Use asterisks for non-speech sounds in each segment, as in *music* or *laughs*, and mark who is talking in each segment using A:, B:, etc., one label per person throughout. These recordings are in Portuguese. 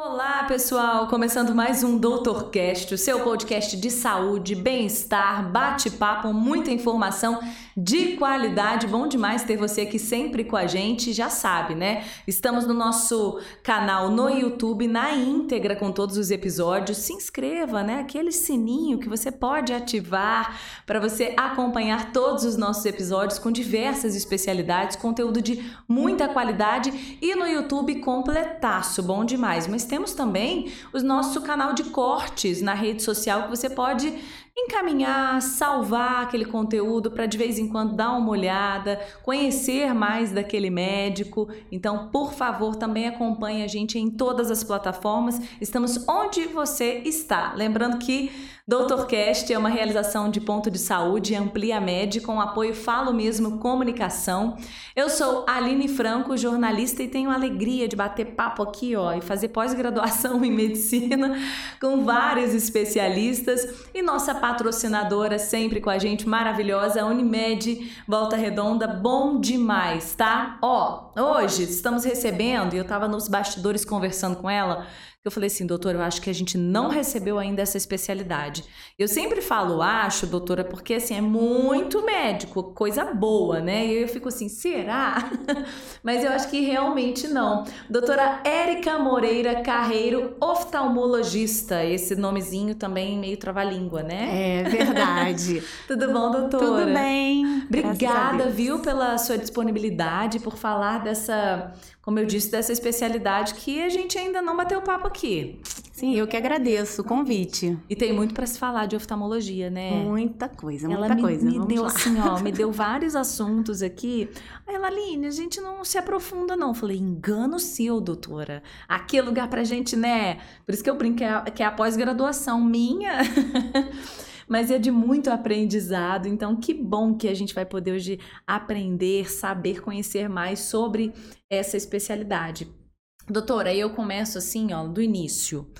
A: Olá, pessoal! Começando mais um Doutorcast, o seu podcast de saúde, bem-estar, bate-papo, muita informação de qualidade. Bom demais ter você aqui sempre com a gente, já sabe, né? Estamos no nosso canal no YouTube, na íntegra com todos os episódios. Se inscreva, né? Aquele sininho que você pode ativar para você acompanhar todos os nossos episódios com diversas especialidades, conteúdo de muita qualidade e no YouTube completaço, bom demais. Mas temos também o nosso canal de cortes na rede social que você pode encaminhar, salvar aquele conteúdo para de vez em quando dar uma olhada, conhecer mais daquele médico. Então, por favor, também acompanhe a gente em todas as plataformas. Estamos onde você está. Lembrando que Doutorcast é uma realização de ponto de saúde Amplia Med com apoio Falo Mesmo Comunicação. Eu sou Aline Franco, jornalista e tenho a alegria de bater papo aqui, ó, e fazer pós-graduação *laughs* em medicina com vários especialistas e nossa patrocinadora sempre com a gente, maravilhosa, Unimed Volta Redonda, bom demais, tá? Ó, hoje estamos recebendo, e eu tava nos bastidores conversando com ela, eu falei assim, doutor, eu acho que a gente não recebeu ainda essa especialidade. Eu sempre falo, acho, doutora, porque assim, é muito médico, coisa boa, né? E eu fico assim, será? *laughs* Mas eu acho que realmente não. Doutora Érica Moreira Carreiro, oftalmologista. Esse nomezinho também meio trava-língua, né?
B: É verdade. *laughs*
A: Tudo bom, doutora?
B: Tudo bem.
A: Obrigada, viu, pela sua disponibilidade, por falar dessa como eu disse, dessa especialidade que a gente ainda não bateu papo aqui.
B: Sim, eu que agradeço o convite.
A: E tem muito para se falar de oftalmologia, né?
B: Muita coisa, muita
A: ela me,
B: coisa.
A: Me
B: Vamos
A: deu
B: lá.
A: assim, ó, me *laughs* deu vários assuntos aqui. Aí ela, Aline, a gente não se aprofunda, não. Falei, engano seu, doutora. Aqui é lugar pra gente, né? Por isso que eu brinco que é que é a pós-graduação minha. *laughs* mas é de muito aprendizado. Então, que bom que a gente vai poder hoje aprender, saber, conhecer mais sobre essa especialidade. Doutora, eu começo assim, ó, do início.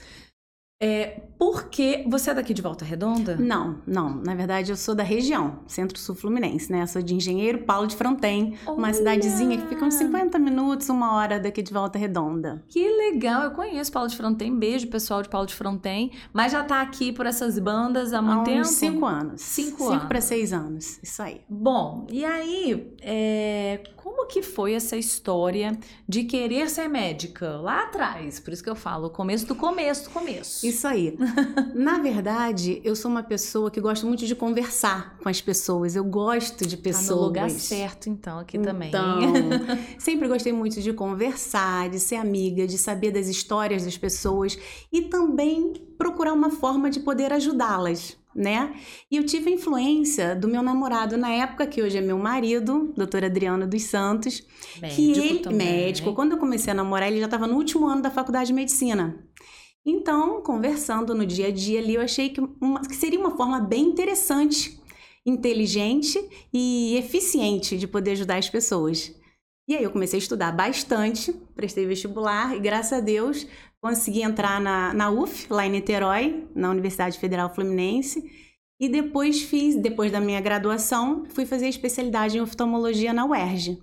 A: É, porque você é daqui de Volta Redonda?
B: Não, não. Na verdade, eu sou da região, Centro-Sul Fluminense, né? Eu sou de Engenheiro Paulo de Fronten, uma
A: Olha!
B: cidadezinha que fica uns 50 minutos, uma hora daqui de Volta Redonda.
A: Que legal, eu conheço Paulo de Fronten, beijo pessoal de Paulo de Fronten, mas já tá aqui por essas bandas há muito
B: Há
A: tempo?
B: 5 anos.
A: Cinco
B: Cinco
A: anos.
B: para 6 anos, isso aí.
A: Bom, e aí, é, como que foi essa história de querer ser médica lá atrás? Por isso que eu falo, começo do começo do começo.
B: Isso aí. *laughs* Na verdade, eu sou uma pessoa que gosta muito de conversar com as pessoas. Eu gosto de
A: Tá
B: pessoas.
A: no lugar certo, então, aqui também.
B: Então, *laughs* sempre gostei muito de conversar, de ser amiga, de saber das histórias das pessoas e também procurar uma forma de poder ajudá-las, né? E eu tive a influência do meu namorado na época, que hoje é meu marido, doutor Adriano dos Santos, que
A: Médico
B: ele,
A: também.
B: médico, quando eu comecei a namorar, ele já estava no último ano da faculdade de medicina. Então, conversando no dia a dia ali, eu achei que, uma- que seria uma forma bem interessante, inteligente e eficiente de poder ajudar as pessoas. E aí eu comecei a estudar bastante, prestei vestibular e, graças a Deus, consegui entrar na, na UF, lá em Niterói, na Universidade Federal Fluminense. E depois fiz, depois da minha graduação, fui fazer especialidade em oftalmologia na UERJ.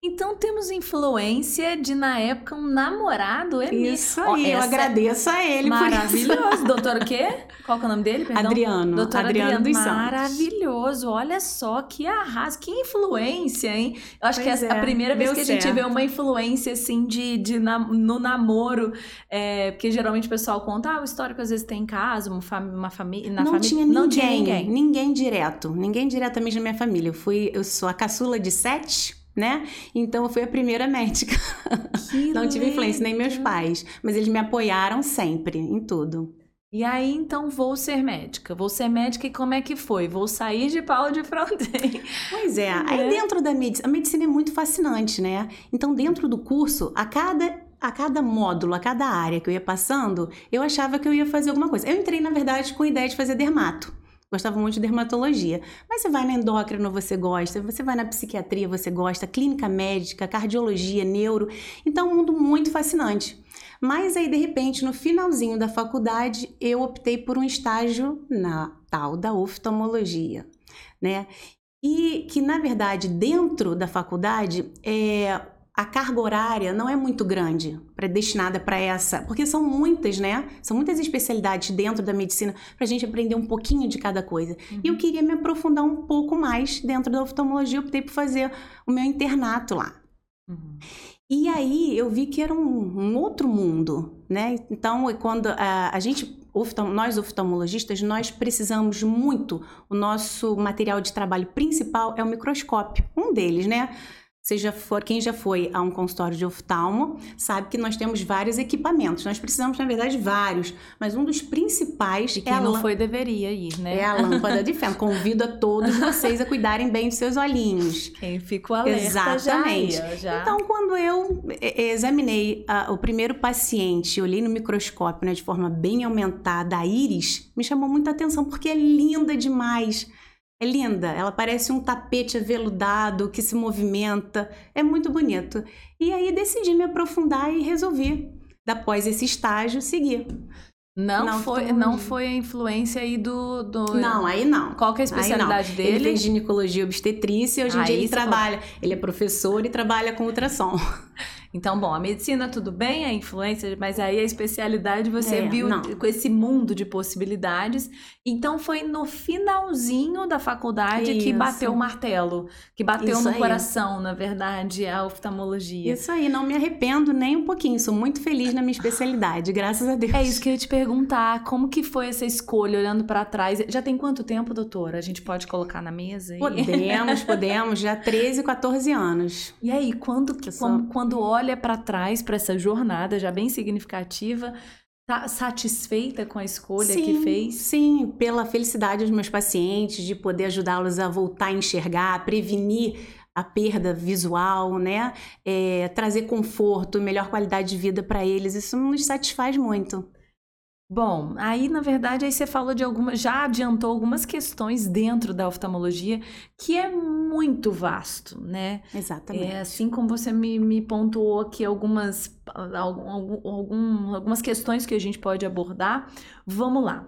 A: Então temos influência de, na época, um namorado, é
B: Isso aí, eu
A: essa-
B: agradeço a ele por isso.
A: Maravilhoso. *laughs* Doutor o quê? Qual que é o nome dele? Perdão?
B: Adriano,
A: Doutor
B: Adriano dos Santos.
A: Maravilhoso. Olha só que arraso, que influência, hein? Eu acho que
B: Pois
A: é a primeira vez que a gente
B: certo.
A: vê uma influência, assim, de, de nam- no namoro. É, porque geralmente o pessoal conta, ah, o histórico às vezes tem em casa, uma, fami uma família. Na
B: não,
A: família
B: tinha ninguém,
A: não tinha ninguém.
B: ninguém direto, ninguém diretamente na minha família. Eu fui, eu sou a caçula de sete, né? Então eu fui a primeira médica. *laughs* Não tive influência nem meus pais, mas eles me apoiaram sempre em tudo.
A: E aí, então, vou ser médica. Vou ser médica e como é que foi? Vou sair de Paulo de Fronten.
B: Pois é, *laughs*
A: Né?
B: aí dentro da medicina, a medicina é muito fascinante, né? Então dentro do curso, a cada a cada módulo, a cada área que eu ia passando, eu achava que eu ia fazer alguma coisa. Eu entrei, na verdade, com a ideia de fazer dermato. Gostava muito de dermatologia. Mas você vai na endócrino, você gosta. Você vai na psiquiatria, você gosta. Clínica médica, cardiologia, neuro. Então, um mundo muito fascinante. Mas aí, de repente, no finalzinho da faculdade, eu optei por um estágio na tal da oftalmologia, né? E que, na verdade, dentro da faculdade, é, a carga horária não é muito grande para destinada para essa, porque são muitas, né? São muitas especialidades dentro da medicina para a gente aprender um pouquinho de cada coisa. Uhum. E eu queria me aprofundar um pouco mais dentro da oftalmologia, eu optei por fazer o meu internato lá. Uhum. E aí eu vi que era um, um outro mundo, né? Então, quando a, a gente, nós oftalmologistas, nós precisamos muito, o nosso material de trabalho principal é o microscópio, um deles, né? Seja for quem já foi a um consultório de oftalmo, sabe que nós temos vários equipamentos. Nós precisamos, na verdade, vários, mas um dos principais
A: e quem é não foi deveria ir, né?
B: É a lâmpada de fé. *laughs* Convido a todos vocês a cuidarem bem dos seus olhinhos.
A: Quem ficou alerta
B: Exatamente.
A: Já, já.
B: Então, quando eu examinei uh, o primeiro paciente, olhei no microscópio, né, de forma bem aumentada, a íris, me chamou muita atenção porque é linda demais. É linda, ela parece um tapete aveludado que se movimenta, é muito bonito. E aí decidi me aprofundar e resolvi, após esse estágio, seguir.
A: Não, não foi, não foi a influência aí do, do.
B: Não, aí não.
A: Qual que é a especialidade dele?
B: Ele fez ginecologia obstetrícia, hoje em aí dia ele trabalha. Ele é professor e trabalha com ultrassom.
A: Então, bom, a medicina tudo bem, a influência, mas aí a especialidade você é, viu não. com esse mundo de possibilidades. Então foi no finalzinho da faculdade Isso. que bateu o martelo, que bateu Isso no aí. coração, na verdade, a oftalmologia.
B: Isso aí, não me arrependo nem um pouquinho, sou muito feliz na minha especialidade, graças a Deus.
A: É isso que eu ia te perguntar, como que foi essa escolha olhando para trás? Já tem quanto tempo, doutora? A gente pode colocar na mesa aí?
B: Podemos, podemos, já 13, 14 anos.
A: E aí, quando que quando, quando olha para trás para essa jornada já bem significativa, tá satisfeita com a escolha
B: sim,
A: que fez?
B: Sim, pela felicidade dos meus pacientes, de poder ajudá-los a voltar a enxergar, a prevenir a perda visual, né? É, trazer conforto, melhor qualidade de vida para eles. Isso nos satisfaz muito.
A: Bom, aí na verdade aí você falou de algumas, já adiantou algumas questões dentro da oftalmologia que é muito vasto, né?
B: Exatamente.
A: É, assim como você me, me pontuou aqui algumas, algum, algum, algumas questões que a gente pode abordar, vamos lá.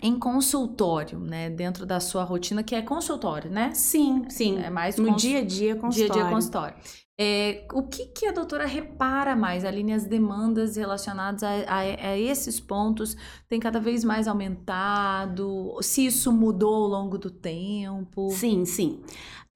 A: Em consultório, né? Dentro da sua rotina, que é consultório, né?
B: Sim, sim.
A: É mais
B: no cons... dia a dia consultório.
A: Dia a dia consultório. É, o que, que a doutora repara mais? Ali as demandas relacionadas a, a, a, esses pontos tem cada vez mais aumentado? Se isso mudou ao longo do tempo?
B: Sim, sim.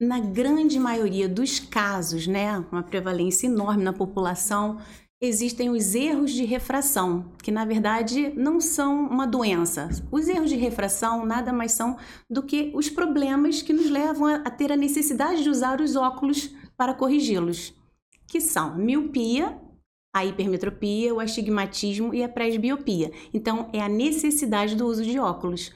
B: Na grande maioria dos casos, né, uma prevalência enorme na população, existem os erros de refração, que na verdade não são uma doença. Os erros de refração nada mais são do que os problemas que nos levam a, a ter a necessidade de usar os óculos para corrigi-los, que são miopia, a hipermetropia, o astigmatismo e a presbiopia. Então, é a necessidade do uso de óculos.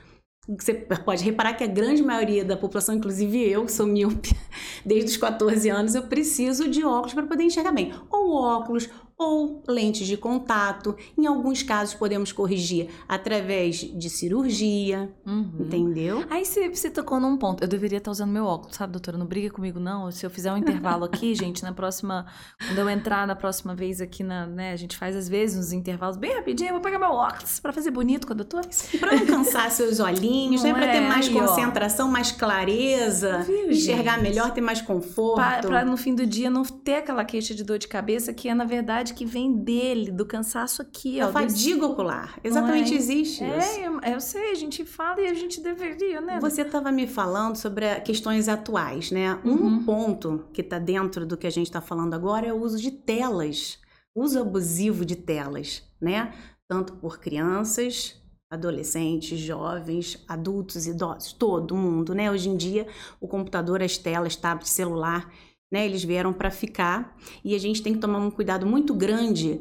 B: Você pode reparar que a grande maioria da população, inclusive eu, que sou míope *laughs* desde os 14 anos, eu preciso de óculos para poder enxergar bem. Ou óculos, ou lentes de contato. Em alguns casos, podemos corrigir através de cirurgia, uhum. entendeu?
A: Aí você, tocou num ponto. Eu deveria estar usando meu óculos, sabe, doutora? Não briga comigo, não. Se eu fizer um intervalo aqui, *laughs* gente, na próxima. Quando eu entrar na próxima vez aqui, na, né? A gente faz às vezes uns intervalos bem rapidinho. Eu vou pegar meu óculos para fazer bonito com a doutora.
B: Para não cansar seus olhinhos, não né? Para ter é? mais Aí, concentração, ó. mais clareza, Viu, enxergar gente? melhor, ter mais conforto.
A: Para no fim do dia não ter aquela queixa de dor de cabeça que é, na verdade, que vem dele, do cansaço aqui.
B: A fadiga ocular. Exatamente, é? existe
A: é, isso. É, eu sei, a gente fala e a gente deveria, né?
B: Você estava me falando sobre questões atuais, né? Uhum. Um ponto que está dentro do que a gente está falando agora é o uso de telas. Uso abusivo de telas, né? Tanto por crianças, adolescentes, jovens, adultos, idosos, todo mundo, né? Hoje em dia, o computador, as telas, tablet, celular né? Eles vieram para ficar e a gente tem que tomar um cuidado muito grande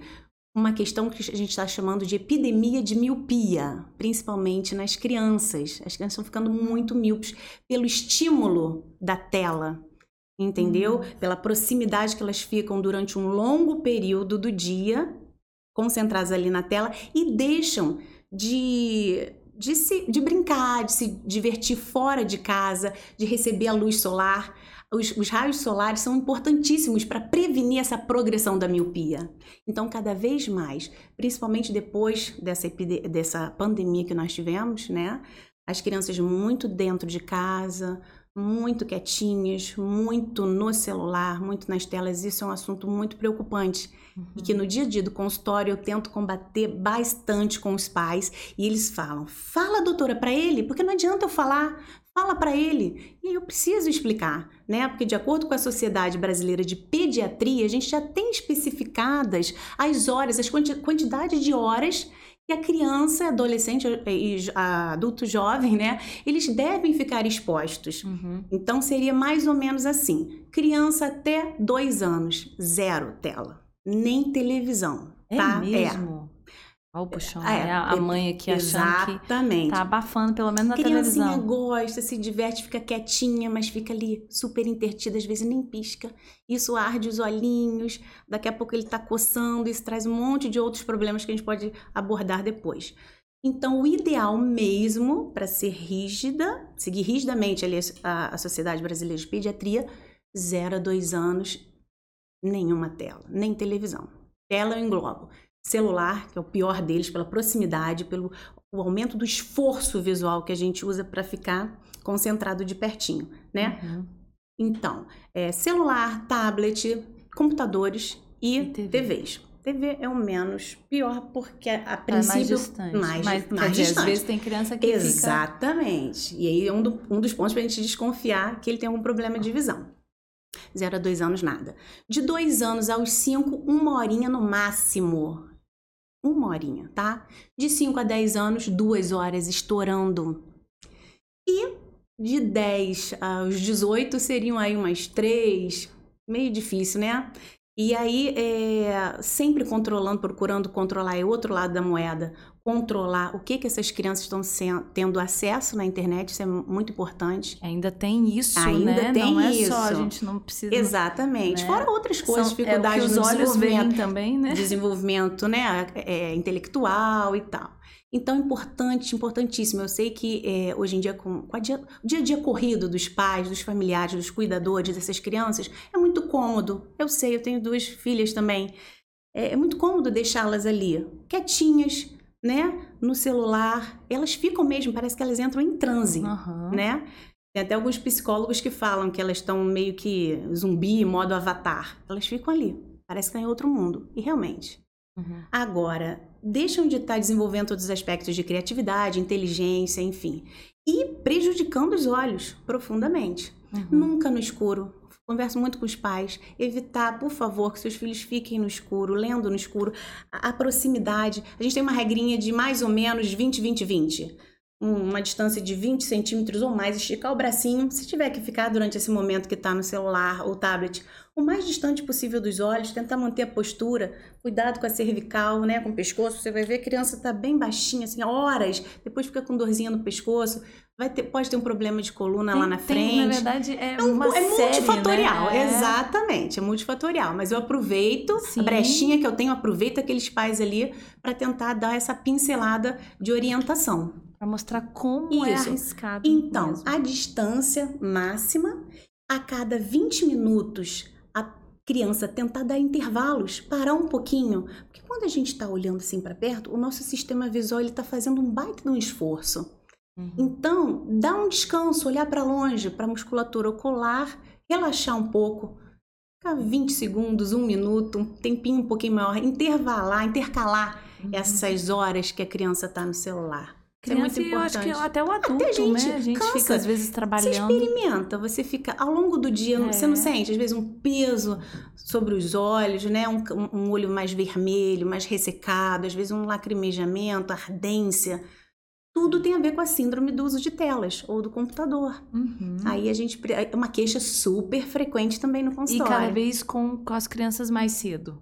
B: uma questão que a gente está chamando de epidemia de miopia, principalmente nas crianças. As crianças estão ficando muito míopes pelo estímulo da tela, entendeu? Uhum. Pela proximidade que elas ficam durante um longo período do dia, concentradas ali na tela, e deixam de de, se, de brincar, de se divertir fora de casa, de receber a luz solar os, os raios solares são importantíssimos para prevenir essa progressão da miopia. Então, cada vez mais, principalmente depois dessa, dessa pandemia que nós tivemos, né? As crianças muito dentro de casa, muito quietinhas, muito no celular, muito nas telas. Isso é um assunto muito preocupante. Uhum. E que no dia a dia do consultório eu tento combater bastante com os pais. E eles falam: fala, doutora, para ele, porque não adianta eu falar. Fala para ele. E eu preciso explicar, né? Porque de acordo com a Sociedade Brasileira de Pediatria, a gente já tem especificadas as horas, as quanti quantidade de horas que a criança, adolescente e adulto jovem, né, eles devem ficar expostos. Uhum. Então seria mais ou menos assim: criança até dois anos, zero tela, nem televisão.
A: É
B: tá?
A: mesmo? É. Olha o puxão, é, né? A mãe aqui achando
B: exatamente.
A: que tá abafando, pelo menos na televisão.
B: Criancinha gosta, se diverte, fica quietinha, mas fica ali super intertida, às vezes nem pisca. Isso arde os olhinhos, daqui a pouco ele tá coçando, isso traz um monte de outros problemas que a gente pode abordar depois. Então, o ideal mesmo, para ser rígida, seguir rigidamente ali a, a Sociedade Brasileira de Pediatria, 0 a 2 anos, nenhuma tela, nem televisão. Tela eu englobo celular, que é o pior deles, pela proximidade, pelo o aumento do esforço visual que a gente usa para ficar concentrado de pertinho, né? Uhum. Então, é, celular, tablet, computadores e, e TV. TVs. TV é o menos pior porque a, princípio é mais
A: distante. Mais, mais, mais dizer, distante. Às vezes tem criança que
B: Exatamente.
A: Fica...
B: E aí é um, do, um dos pontos para a gente desconfiar que ele tem algum problema de visão. Zero a dois anos, nada. De dois anos aos cinco, uma horinha no máximo uma horinha, tá? De 5 a 10 anos, duas horas estourando. E de 10 aos 18 seriam aí umas três, meio difícil, né? E aí, é, sempre controlando, procurando controlar é outro lado da moeda, controlar o que, que essas crianças estão tendo acesso na internet, isso é muito importante.
A: Ainda tem isso,
B: Ainda
A: né?
B: tem
A: não é
B: isso.
A: só, a gente não precisa...
B: Exatamente. Né? Fora outras coisas,
A: São,
B: dificuldades
A: é, os
B: no
A: olhos
B: desenvolvimento.
A: também, né?
B: Desenvolvimento, né? É, intelectual e tal. Então, importante, importantíssimo. Eu sei que é, hoje em dia, com, com dia, o dia a dia corrido dos pais, dos familiares, dos cuidadores dessas crianças, é muito cômodo. Eu sei, eu tenho duas filhas também. É, é muito cômodo deixá-las ali, quietinhas, né? No celular. Elas ficam mesmo, parece que elas entram em transe, uhum. né? Tem até alguns psicólogos que falam que elas estão meio que zumbi, modo avatar. Elas ficam ali, parece que estão em outro mundo. E realmente. Uhum. Agora, deixam de estar desenvolvendo todos os aspectos de criatividade, inteligência, enfim, e prejudicando os olhos profundamente. Uhum. Nunca no escuro. Converso muito com os pais. Evitar, por favor, que seus filhos fiquem no escuro, lendo no escuro. A, a proximidade. A gente tem uma regrinha de mais ou menos 20, 20, 20 uma distância de 20 centímetros ou mais, esticar o bracinho. Se tiver que ficar durante esse momento que está no celular ou tablet, o mais distante possível dos olhos, tentar manter a postura, cuidado com a cervical, né, com o pescoço. Você vai ver a criança está bem baixinha, assim, horas, depois fica com dorzinha no pescoço. Vai ter, pode ter um problema de coluna
A: tem,
B: lá na
A: tem,
B: frente.
A: Na verdade, é, é uma é
B: série, multifatorial,
A: né?
B: exatamente, é multifatorial. Mas eu aproveito Sim. a brechinha que eu tenho, aproveito aqueles pais ali para tentar dar essa pincelada de orientação.
A: Para mostrar como é Isso. é arriscado.
B: Então,
A: mesmo.
B: a distância máxima, a cada 20 minutos, a criança tentar dar intervalos, parar um pouquinho. Porque quando a gente está olhando assim para perto, o nosso sistema visual está fazendo um baita de um esforço. Uhum. Então, dá um descanso, olhar para longe, para a musculatura ocular, relaxar um pouco. Ficar 20 segundos, um minuto, um tempinho um pouquinho maior, intervalar, intercalar uhum. essas horas que a criança está no celular.
A: Criança é muito importante. eu acho que até o adulto, até a gente né? A gente cansa. fica às vezes trabalhando.
B: Você experimenta, você fica ao longo do dia, é. você não sente às vezes um peso sobre os olhos, né? Um, um olho mais vermelho, mais ressecado, às vezes um lacrimejamento, ardência. Tudo tem a ver com a síndrome do uso de telas ou do computador. Uhum. Aí a gente é uma queixa super frequente também no consultório.
A: E cada vez com, com as crianças mais cedo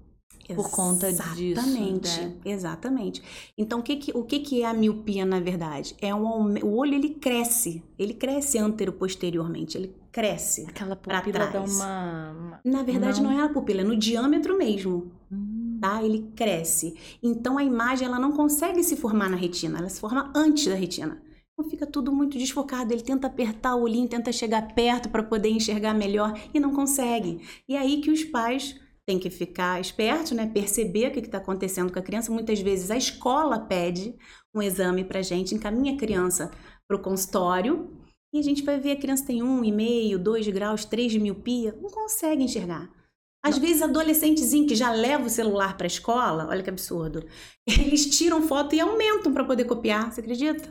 A: por conta disso.
B: Exatamente, né? exatamente. Então, o que, que, o que, que é a miopia, na verdade? É um, o olho, ele cresce. Ele cresce antero-posteriormente, ele cresce
A: Aquela pupila dá uma, uma...
B: Na verdade, não. não é a pupila, é no diâmetro mesmo. Hum. Tá? Ele cresce. Então, a imagem, ela não consegue se formar na retina, ela se forma antes da retina. Então fica tudo muito desfocado. Ele tenta apertar o olhinho, tenta chegar perto para poder enxergar melhor e não consegue. E é aí que os pais tem que ficar esperto, né? Perceber o que está acontecendo com a criança. Muitas vezes a escola pede um exame para gente, encaminha a criança para o consultório E a gente vai ver a criança tem um e meio, dois graus, três de miopia, não consegue enxergar. Às não. vezes, adolescentezinho que já leva o celular para a escola, olha que absurdo, eles tiram foto e aumentam para poder copiar, você acredita?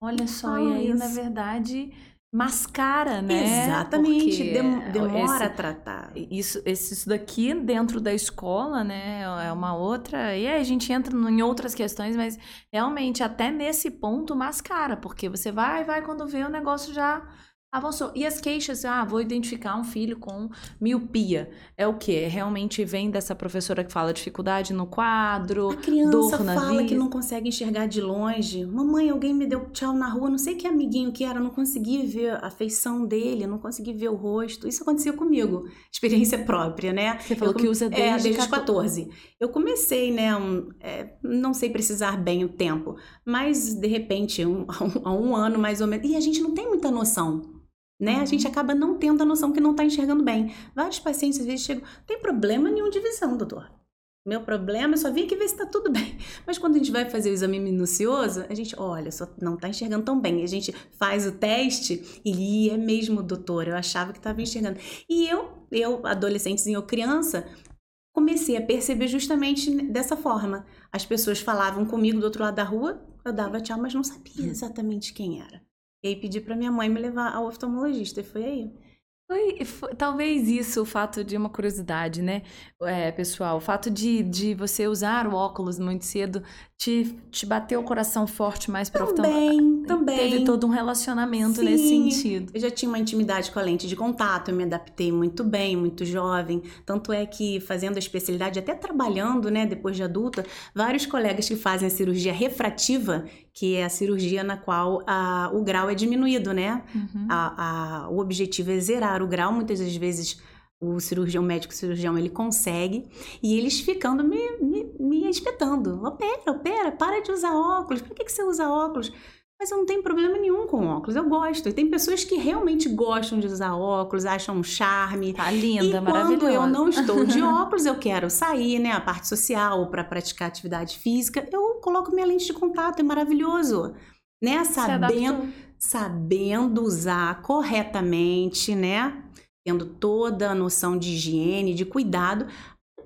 A: Olha só, e aí, na verdade, mascara, né?
B: Exatamente, Dem demora esse, a tratar.
A: Isso, isso daqui dentro da escola, né, é uma outra. E aí a gente entra em outras questões, mas realmente até nesse ponto mascara, porque você vai, vai quando vê o negócio já avançou. E as queixas, ah, vou identificar um filho com miopia. É o quê? Realmente vem dessa professora que fala dificuldade no quadro,
B: a criança fala que não consegue enxergar de longe. Mamãe, alguém me deu tchau na rua, não sei que amiguinho que era, não consegui ver a feição dele, não consegui ver o rosto. Isso aconteceu comigo, experiência própria, né?
A: Você falou Eu, que usa desde,
B: é, desde os 14. Eu comecei, né, um, é, não sei precisar bem o tempo, mas de repente, um, *laughs* há um, um ano mais ou menos, e a gente não tem muita noção né? Uhum. A gente uhum. acaba não tendo a noção que não está enxergando bem. Vários pacientes às vezes chegam, não tem problema nenhum de visão, doutor. Meu problema é só vir aqui ver se está tudo bem. *laughs* Mas quando a gente vai fazer o exame minucioso, a gente, olha, só não está enxergando tão bem. A gente faz o teste e é mesmo, doutor, eu achava que estava enxergando. E eu, eu, adolescentezinho ou criança, comecei a perceber justamente dessa forma. As pessoas falavam comigo do outro lado da rua, eu dava tchau, mas não sabia hum. exatamente quem era. E aí pedi para minha mãe me levar ao oftalmologista. E foi aí.
A: Foi, foi, talvez isso, o fato de uma curiosidade, né, é, pessoal? O fato de, de você usar o óculos muito cedo te, te bateu o coração forte mais para
B: Também, também.
A: Teve todo um relacionamento Sim, nesse sentido.
B: Eu já tinha uma intimidade com a lente de contato, eu me adaptei muito bem, muito jovem. Tanto é que fazendo a especialidade, até trabalhando, né, depois de adulta, vários colegas que fazem a cirurgia refrativa, que é a cirurgia na qual a, o grau é diminuído, né? Uhum. A, a, o objetivo é zerar o grau, muitas das vezes o cirurgião, o médico cirurgião, ele consegue, e eles ficando me, me, me espetando. Opera, opera, para de usar óculos. Por que, que você usa óculos? Mas eu não tenho problema nenhum com óculos, eu gosto. E tem pessoas que realmente gostam de usar óculos, acham um charme.
A: Tá linda,
B: e
A: maravilhosa.
B: quando eu não estou de *laughs* óculos, eu quero sair, né, a parte social, para praticar atividade física, eu coloco minha lente de contato, é maravilhoso. Né, sabendo, sabendo usar corretamente, né? Tendo toda a noção de higiene, de cuidado,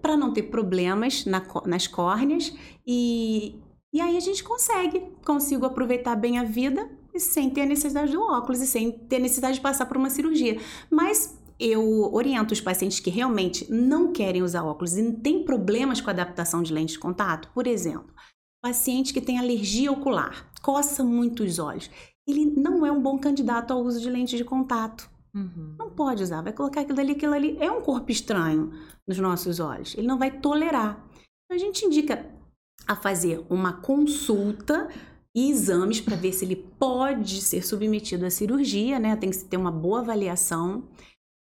B: para não ter problemas na, nas córneas e, e aí a gente consegue, consigo aproveitar bem a vida sem ter a necessidade do óculos e sem ter necessidade de passar por uma cirurgia. Mas eu oriento os pacientes que realmente não querem usar óculos e têm problemas com a adaptação de lente de contato. Por exemplo, paciente que tem alergia ocular, coça muito os olhos. Ele não é um bom candidato ao uso de lente de contato. Uhum. Não pode usar, vai colocar aquilo ali, aquilo ali. É um corpo estranho nos nossos olhos. Ele não vai tolerar. Então, a gente indica a fazer uma consulta e exames para ver se ele pode ser submetido à cirurgia, né? Tem que ter uma boa avaliação.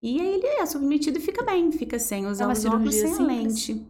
B: E aí ele é submetido e fica bem, fica sem usar é os óculos, sem a lente.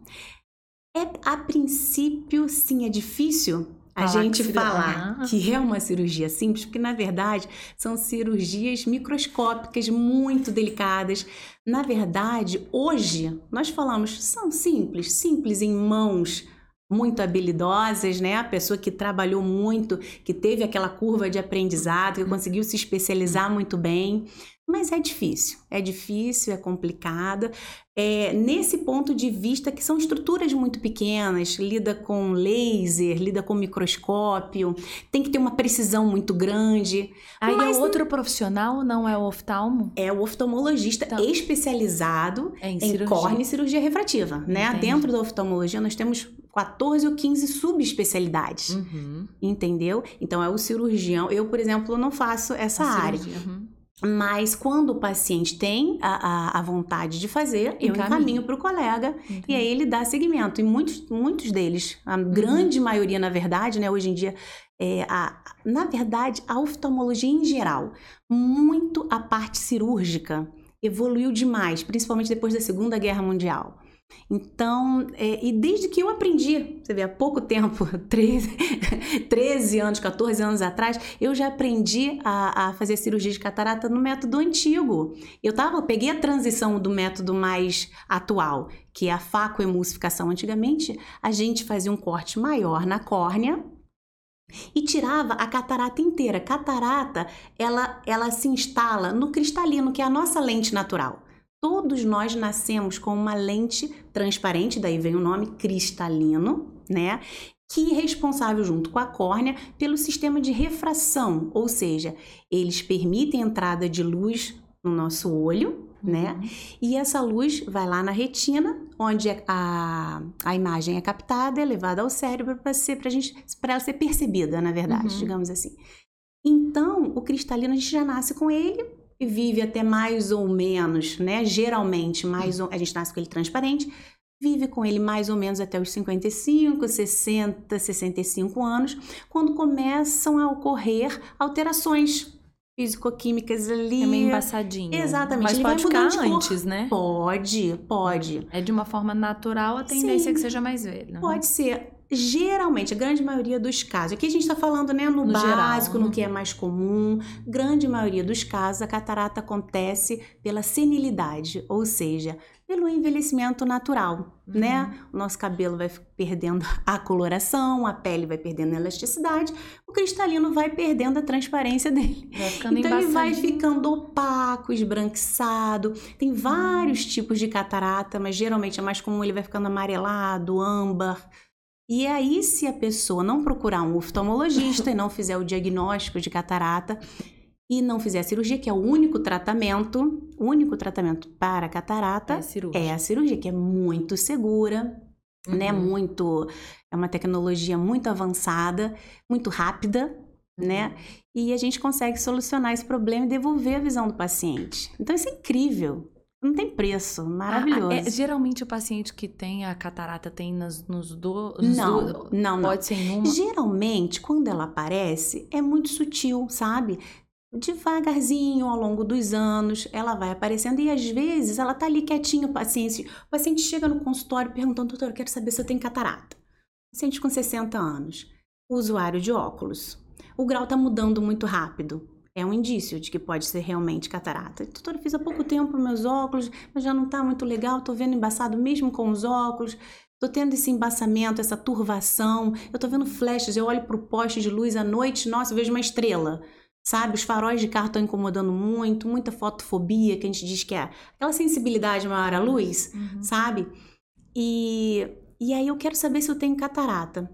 B: É, a princípio, sim, é difícil a gente que falar que é uma cirurgia simples, porque na verdade são cirurgias microscópicas muito delicadas. Na verdade, hoje nós falamos são simples, simples em mãos muito habilidosas, né? A pessoa que trabalhou muito, que teve aquela curva de aprendizado, que conseguiu se especializar muito bem. Mas é difícil, é difícil, é complicado. É, nesse ponto de vista que são estruturas muito pequenas, lida com laser, lida com microscópio, tem que ter uma precisão muito grande.
A: Aí mas, é outro profissional, não é o oftalmo?
B: É o oftalmologista então, especializado é em, em córnea e cirurgia refrativa, né? Dentro da oftalmologia nós temos 14 ou 15 subespecialidades. Uhum. Entendeu? Então é o cirurgião. Eu, por exemplo, não faço essa a área. Uhum. Mas quando o paciente tem a, a, a vontade de fazer, eu encaminho para o colega e aí ele dá seguimento. E muitos, muitos deles, a uhum. grande maioria, na verdade, né, hoje em dia, é, a, na verdade, a oftalmologia em geral, muito a parte cirúrgica evoluiu demais, principalmente depois da Segunda Guerra Mundial. Então, é, e desde que eu aprendi, você vê, há pouco tempo, *laughs* 13, 13 anos, 14 anos atrás, eu já aprendi a, a fazer cirurgia de catarata no método antigo. Eu tava, peguei a transição do método mais atual, que é a facoemulsificação. Antigamente, a gente fazia um corte maior na córnea, e tirava a catarata inteira. Catarata, ela, ela se instala no cristalino, que é a nossa lente natural. Todos nós nascemos com uma lente transparente, daí vem o nome cristalino, né? Que é responsável junto com a córnea pelo sistema de refração, ou seja, eles permitem a entrada de luz no nosso olho, né? Uhum. E essa luz vai lá na retina, onde a, a imagem é captada, é levada ao cérebro para ser pra gente para ela ser percebida, na verdade, uhum. digamos assim. Então, o cristalino a gente já nasce com ele e vive até mais ou menos, né? Geralmente, mais ou, a gente nasce com ele transparente, vive com ele mais ou menos até os 55, 60, 65 anos, quando começam a ocorrer alterações físico-químicas ali.
A: É meio embaçadinho.
B: Exatamente.
A: Mas
B: Ele
A: pode ficar antes, né?
B: Pode, pode.
A: É de uma forma natural, a tendência Sim, é que seja mais velho. Né?
B: Pode ser. Geralmente, a grande maioria dos casos, aqui a gente está falando né, no, no básico, geral, no que é mais comum, grande maioria dos casos, a catarata acontece pela senilidade, ou seja, pelo envelhecimento natural, uhum. né? O nosso cabelo vai perdendo *laughs* a coloração, a pele vai perdendo a elasticidade, o cristalino vai perdendo a transparência dele.
A: Vai
B: então ele vai ficando opaco, esbranquiçado. Tem vários uhum. tipos de catarata, mas geralmente é mais comum ele vai ficando amarelado, âmbar. E aí, se a pessoa não procurar um oftalmologista e não fizer o diagnóstico de catarata, e não fizer a cirurgia, que é o único tratamento, o único tratamento para catarata é a, é a cirurgia, que é muito segura, né? uhum. né? Muito é uma tecnologia muito avançada, muito rápida, né? Uhum. E a gente consegue solucionar esse problema e devolver a visão do paciente. Então isso é incrível. Não tem preço, maravilhoso. Ah,
A: é, geralmente o paciente que tem a catarata tem nas, nos dois.
B: Não, do, não,
A: não.
B: Pode
A: ser em uma.
B: Geralmente, quando ela aparece, é muito sutil, sabe? devagarzinho ao longo dos anos, ela vai aparecendo e às vezes ela tá ali quietinha, o paciente, o paciente chega no consultório perguntando, doutor, eu quero saber se eu tenho catarata. Paciente com 60 anos, usuário de óculos. O grau tá mudando muito rápido. É um indício de que pode ser realmente catarata. Doutora, fiz há pouco tempo meus óculos, mas já não tá muito legal, tô vendo embaçado mesmo com os óculos. Tô tendo esse embaçamento, essa turvação. Eu tô vendo flashes, eu olho pro poste de luz à noite, nossa, eu vejo uma estrela sabe? Os faróis de carro estão incomodando muito, muita fotofobia, que a gente diz que é aquela sensibilidade maior à luz, uhum. sabe? E, e aí eu quero saber se eu tenho catarata.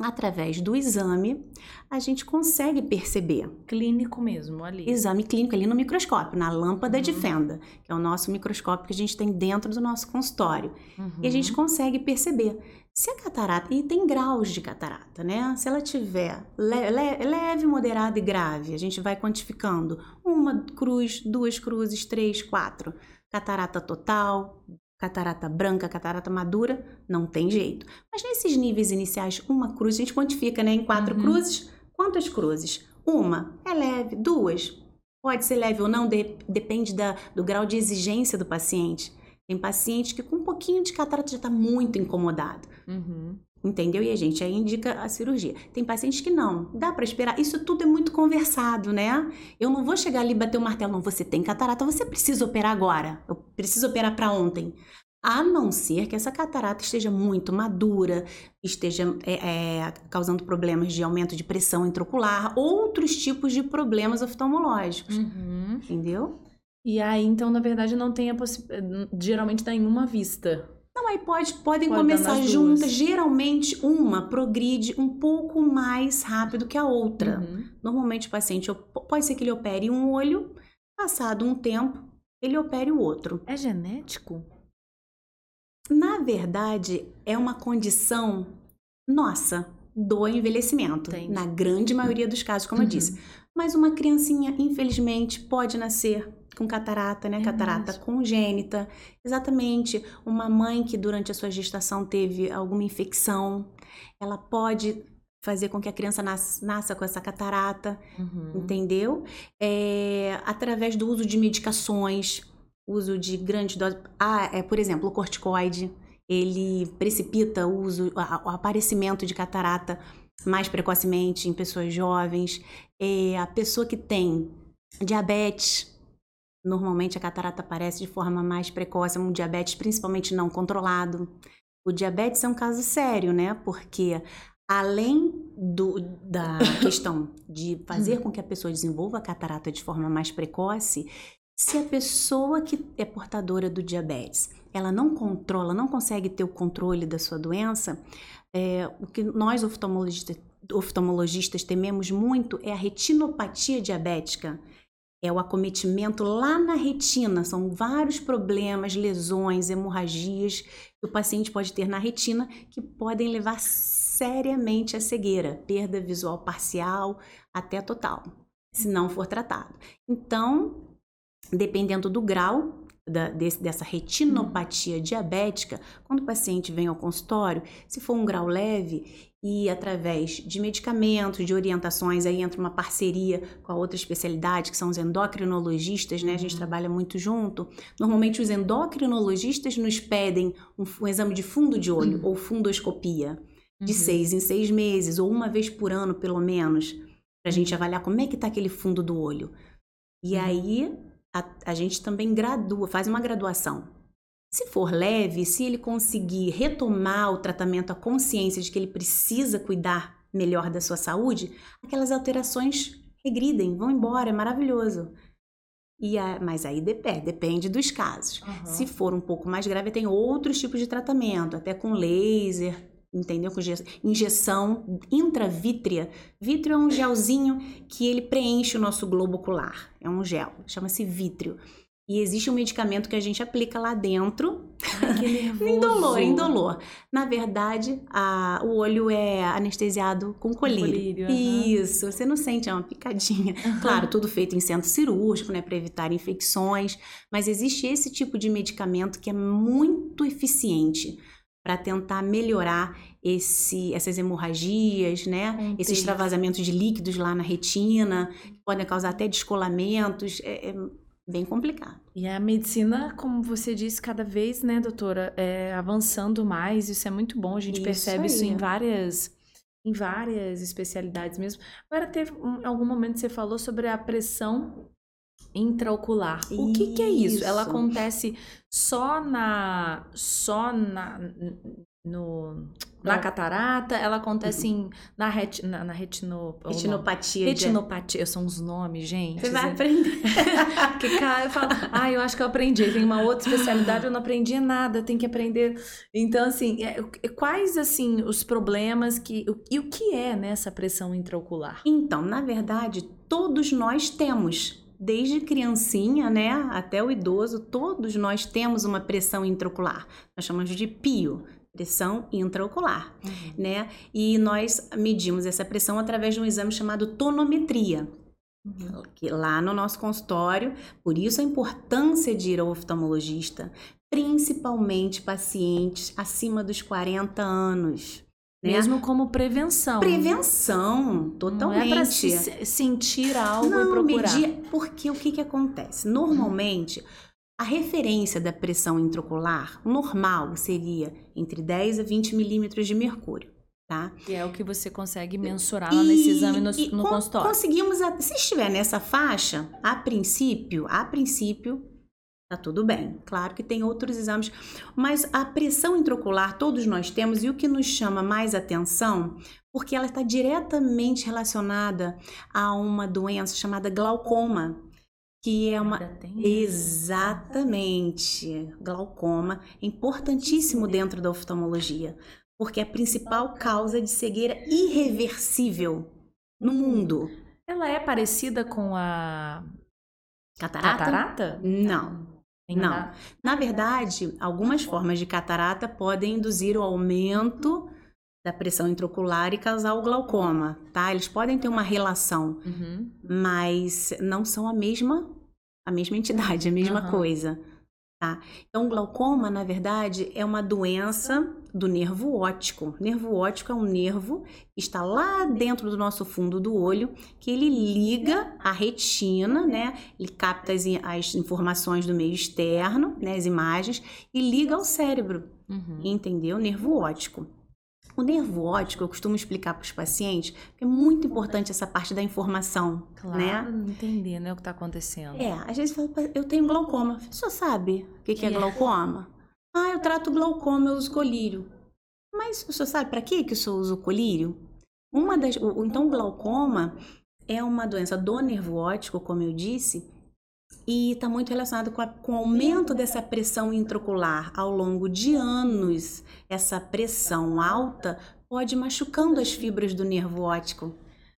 B: Através do exame, a gente consegue perceber.
A: Clínico mesmo, ali.
B: Exame clínico ali no microscópio, na lâmpada uhum. de fenda, que é o nosso microscópio que a gente tem dentro do nosso consultório. Uhum. E a gente uhum. consegue perceber se a catarata, e tem graus de catarata, né? Se ela tiver le, le, leve, moderada e grave, a gente vai quantificando uma cruz, duas cruzes, três, quatro. Catarata total, catarata branca, catarata madura, não tem jeito. Mas nesses níveis iniciais, uma cruz, a gente quantifica, né? Em quatro uhum. cruzes, quantas cruzes? Uma é leve, duas pode ser leve ou não, de, depende da, do grau de exigência do paciente. Tem paciente que com um pouquinho de catarata já está muito incomodado. Uhum. Entendeu? E a gente aí indica a cirurgia. Tem pacientes que não. Dá para esperar. Isso tudo é muito conversado, né? Eu não vou chegar ali e bater o martelo. Não, você tem catarata, você precisa operar agora. Eu preciso operar para ontem. A não ser que essa catarata esteja muito madura, esteja é, é, causando problemas de aumento de pressão intraocular, outros tipos de problemas oftalmológicos. Uhum. Entendeu?
A: E aí, então, na verdade, não tem a possibilidade. Geralmente tá em uma vista.
B: Não, aí pode, podem pode começar juntas. Geralmente, uma progride um pouco mais rápido que a outra. Uhum. Normalmente, o paciente pode ser que ele opere um olho, passado um tempo, ele opere o outro.
A: É genético?
B: Na verdade, é uma condição nossa do envelhecimento. Entendi. Na grande maioria dos casos, como uhum. eu disse. Mas uma criancinha, infelizmente, pode nascer com catarata, né? É catarata mesmo. congênita. Exatamente. Uma mãe que durante a sua gestação teve alguma infecção, ela pode fazer com que a criança nasça, nasça com essa catarata, uhum. entendeu? É, através do uso de medicações, uso de grande dose. Ah, é, por exemplo, o corticoide, ele precipita o uso, o aparecimento de catarata mais precocemente em pessoas jovens. É, a pessoa que tem diabetes, Normalmente a catarata aparece de forma mais precoce, um diabetes principalmente não controlado. O diabetes é um caso sério, né? Porque além do, da *coughs* questão de fazer com que a pessoa desenvolva a catarata de forma mais precoce, se a pessoa que é portadora do diabetes, ela não controla, não consegue ter o controle da sua doença, é, o que nós oftalmologistas, oftalmologistas tememos muito é a retinopatia diabética. É o acometimento lá na retina. São vários problemas, lesões, hemorragias que o paciente pode ter na retina que podem levar seriamente à cegueira, perda visual parcial até total, se não for tratado. Então, dependendo do grau da, desse, dessa retinopatia diabética, quando o paciente vem ao consultório, se for um grau leve e através de medicamentos, de orientações, aí entra uma parceria com a outra especialidade, que são os endocrinologistas, né? A gente uhum. trabalha muito junto. Normalmente os endocrinologistas nos pedem um, um exame de fundo de olho uhum. ou fundoscopia de uhum. seis em seis meses ou uma vez por ano, pelo menos, para a gente avaliar como é que está aquele fundo do olho. E uhum. aí a, a gente também gradua, faz uma graduação. Se for leve, se ele conseguir retomar o tratamento, a consciência de que ele precisa cuidar melhor da sua saúde, aquelas alterações regridem, vão embora, é maravilhoso. E a, mas aí depende, depende dos casos. Uhum. Se for um pouco mais grave, tem outros tipos de tratamento, até com laser, entendeu? Com injeção intravítrea. Vítreo é um gelzinho que ele preenche o nosso globo ocular. É um gel, chama-se vítreo. E existe um medicamento que a gente aplica lá dentro.
A: Ai, que *laughs* nervoso.
B: indolor, indolor. Na verdade, a, o olho é anestesiado com colírio. colírio uhum. Isso, você não sente, é uma picadinha. Uhum. Claro, tudo feito em centro cirúrgico, né, para evitar infecções. Mas existe esse tipo de medicamento que é muito eficiente para tentar melhorar esse, essas hemorragias, né? Entendi. Esses extravasamentos de líquidos lá na retina, que podem causar até descolamentos. É, é, bem complicado.
A: E a medicina, como você disse, cada vez, né, doutora, é avançando mais. Isso é muito bom. A gente isso percebe aí. isso em várias em várias especialidades mesmo. Agora teve um, algum momento que você falou sobre a pressão intraocular. O que, que, é isso? Ela acontece só na só na no, na catarata, ela acontece uhum. em, na, ret, na, na retino,
B: retinopatia.
A: Retinopatia, são os nomes, gente.
B: Você vai aprender. *laughs*
A: Porque, cara, eu falo, ah, eu acho que eu aprendi. Tem uma outra especialidade, eu não aprendi nada, tem que aprender. Então, assim, é, quais, assim, os problemas que, e o que é nessa pressão intraocular?
B: Então, na verdade, todos nós temos desde criancinha, né, até o idoso, todos nós temos uma pressão intraocular. Nós chamamos de PIO, pressão intraocular, uhum. né? E nós medimos essa pressão através de um exame chamado tonometria. Uhum. Que lá no nosso consultório, por isso a importância de ir ao oftalmologista, principalmente pacientes acima dos 40 anos.
A: Né? Mesmo como prevenção.
B: Prevenção, totalmente. Não é para
A: se sentir algo Não, e procurar. Medir,
B: porque o que, que acontece? Normalmente, a referência da pressão intraocular normal seria entre 10 a 20 milímetros de mercúrio. Tá?
A: Que é o que você consegue mensurar e, nesse exame no, no consultório.
B: Conseguimos, se estiver nessa faixa, a princípio, a princípio, Tá tudo bem. Claro que tem outros exames, mas a pressão intraocular todos nós temos e o que nos chama mais atenção, porque ela está diretamente relacionada a uma doença chamada glaucoma, que é uma exatamente glaucoma, importantíssimo dentro da oftalmologia, porque é a principal causa de cegueira irreversível no mundo.
A: Ela é parecida com a
B: catarata?
A: catarata?
B: Não. Não. Na verdade, algumas formas de catarata podem induzir o aumento da pressão intraocular e causar o glaucoma, tá? Eles podem ter uma relação, uhum. mas não são a mesma a mesma entidade, a mesma uhum. coisa. Tá? Então, o glaucoma, na verdade, é uma doença do nervo óptico. O nervo óptico é um nervo que está lá dentro do nosso fundo do olho, que ele liga a retina, né? Ele capta as, as informações do meio externo, né? as imagens, e liga ao cérebro. Uhum. Entendeu? Nervo óptico. O nervo óptico, eu costumo explicar para os pacientes, é muito importante essa parte da informação,
A: claro,
B: né?
A: entender né, o que está acontecendo.
B: É, às vezes fala, eu tenho glaucoma. Você só sabe o que, que é, é glaucoma? Ah, eu trato glaucoma, eu uso colírio. Mas o senhor sabe para que que o senhor usa o colírio? Uma das, então, o glaucoma é uma doença do nervo óptico, como eu disse, e está muito relacionado com, a, com o aumento dessa pressão intraocular ao longo de anos. Essa pressão alta pode ir machucando as fibras do nervo óptico.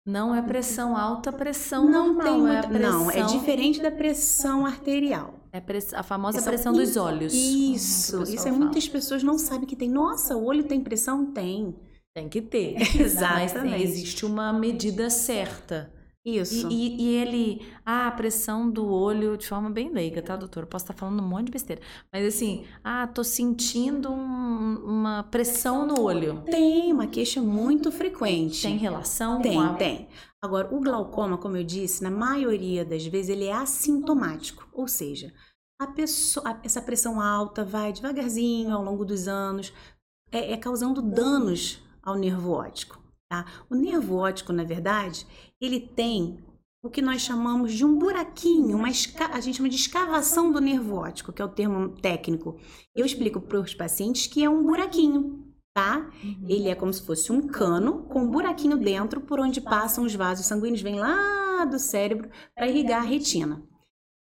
A: Não é pressão alta, pressão
B: não
A: normal,
B: tem muita,
A: é pressão...
B: não, é diferente da pressão arterial.
A: É a famosa pressão, dos olhos.
B: Isso, isso é muitas pessoas não sabem que tem. Nossa, o olho tem pressão? Tem.
A: Tem que ter. *laughs*
B: Exatamente.
A: Mas existe uma medida certa.
B: Isso.
A: E, e, e, ele, ah, a pressão do olho, de forma bem leiga, tá, doutor? Eu posso estar falando um monte de besteira. Mas assim, ah, tô sentindo um, uma pressão no olho.
B: Tem uma queixa muito frequente.
A: Tem relação?
B: Tem,
A: a...
B: tem. Agora, o glaucoma, como eu disse, na maioria das vezes ele é assintomático. Ou seja, a pessoa, essa pressão alta vai devagarzinho ao longo dos anos, é, é causando danos ao nervo óptico. Tá? O nervo óptico, na verdade, ele tem o que nós chamamos de um buraquinho, uma a gente chama de escavação do nervo óptico, que é o termo técnico. Eu explico para os pacientes que é um buraquinho, tá? Uhum. Ele é como se fosse um cano com um buraquinho dentro por onde passam os vasos sanguíneos, vem lá do cérebro para irrigar a retina.